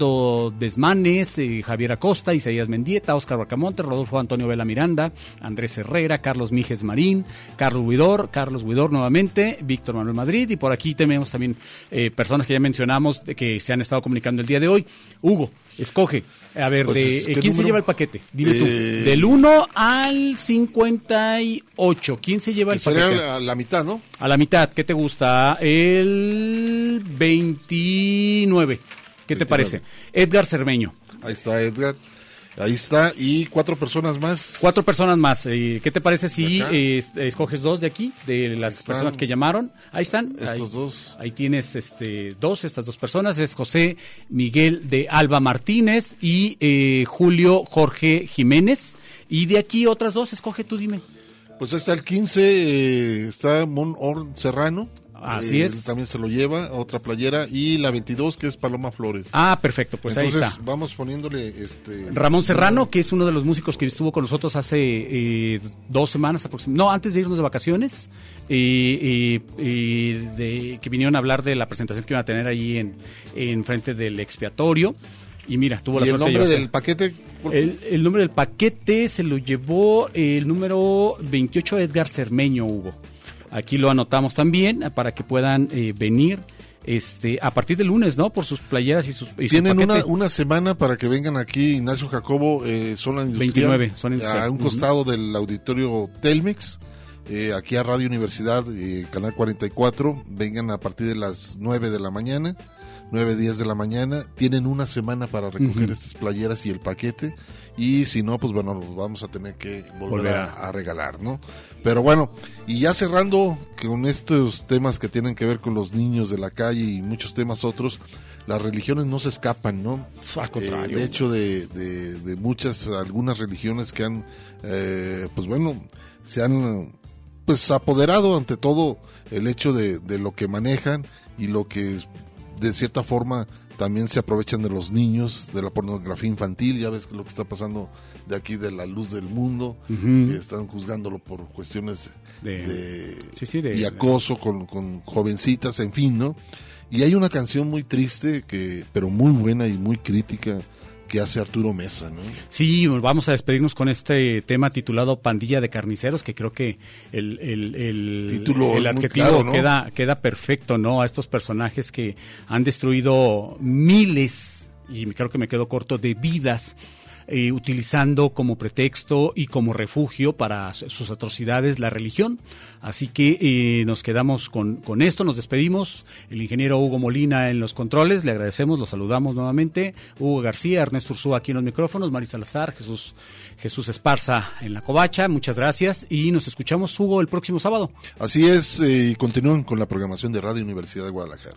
Armando Desmanes, eh, Javier Acosta, Isaías Mendieta, Oscar Bacamonte, Rodolfo Antonio Vela Miranda, Andrés Herrera, Carlos Mijes Marín, Carlos Huidor, Carlos Huidor nuevamente, Víctor Manuel Madrid y por aquí tenemos también eh, personas que ya mencionamos que se han estado comunicando el día de hoy. Hugo, escoge. A ver, Pues, de, ¿qué eh, ¿quién se lleva el paquete? Dime tú. Del 1 al 58. ¿Quién se lleva el Sería paquete? la, la mitad, ¿no? A la mitad, ¿qué te gusta? El 29. ¿Qué te 29. parece? Edgar Cermeño. Ahí está Edgar. Ahí está. Y cuatro personas más. Cuatro personas más. Eh, ¿Qué te parece si eh, es- escoges dos de aquí, de las están. personas que llamaron? Ahí están. Estos ahí, dos. Ahí tienes este, dos, estas dos personas. Es José Miguel de Alba Martínez y eh, Julio Jorge Jiménez. Y de aquí otras dos, escoge tú, dime. Pues está el 15, eh, está Mon Orn Serrano. Así Eh, es. él También se lo lleva, otra playera. Y la 22, que es Paloma Flores. Ah, perfecto, pues ahí está. vamos poniéndole este. Ramón Serrano, que es uno de los músicos que estuvo con nosotros hace eh, dos semanas aproximadamente, no, antes de irnos de vacaciones, y, y- y de, que vinieron a hablar de la presentación que iban a tener ahí en, en frente del expiatorio. Y mira, tuvo la ¿Y el suerte de nombre llevarse- del paquete? El, el nombre del paquete se lo llevó el número 28 Edgar Cermeño, Hugo. Aquí lo anotamos también para que puedan eh, venir este a partir del lunes, ¿no? Por sus playeras y sus y Tienen una, una semana para que vengan aquí, Ignacio Jacobo, eh, zona industrial. 29, zona industrial. A un costado del auditorio Telmex, eh, aquí a Radio Universidad, eh, Canal 44. Vengan a partir de las 9 de la mañana, 9, 10 de la mañana. Tienen una semana para recoger estas playeras y el paquete. Y si no, pues bueno, los vamos a tener que volver, Volver a, regalar, ¿no? Pero bueno, y ya cerrando con estos temas que tienen que ver con los niños de la calle y muchos temas otros, las religiones no se escapan, ¿no? Al contrario. Eh, de hecho, de, de- de muchas, algunas religiones que han, eh, pues bueno, se han pues apoderado ante todo el hecho de, de lo que manejan y lo que de cierta forma también se aprovechan de los niños, de la pornografía infantil, ya ves lo que está pasando de aquí de la luz del mundo, que están juzgándolo por cuestiones De- de, Sí, sí, de- y acoso con, con jovencitas, en fin, ¿no? Y hay una canción muy triste, que pero muy buena y muy crítica, que hace Arturo Mesa, ¿no? Sí, vamos a despedirnos con este tema titulado Pandilla de Carniceros, que creo que el, el, el- Título el adjetivo claro, ¿no? queda, queda perfecto, ¿no? A estos personajes que han destruido miles, y creo que me quedo corto, de vidas. Eh, utilizando como pretexto y como refugio para su- sus atrocidades la religión. Así que eh, nos quedamos con, con esto, nos despedimos. El ingeniero Hugo Molina en los controles, le agradecemos, lo saludamos nuevamente. Hugo García, Ernesto Ursúa aquí en los micrófonos, Marisa Salazar, Jesús, Jesús Esparza en la covacha. Muchas gracias y nos escuchamos, Hugo, el próximo sábado. Así es, eh, y continúan con la programación de Radio Universidad de Guadalajara.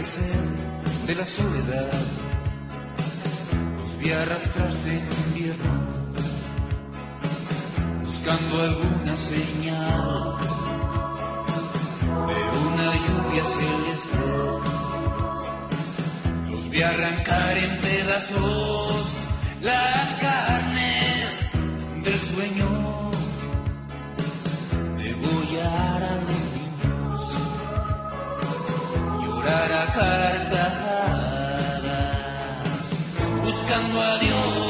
De la soledad. Los vi arrastrarse en invierno, buscando alguna señal de una lluvia celeste. Los vi arrancar en pedazos las carnes del sueño carcajadas, buscando a Dios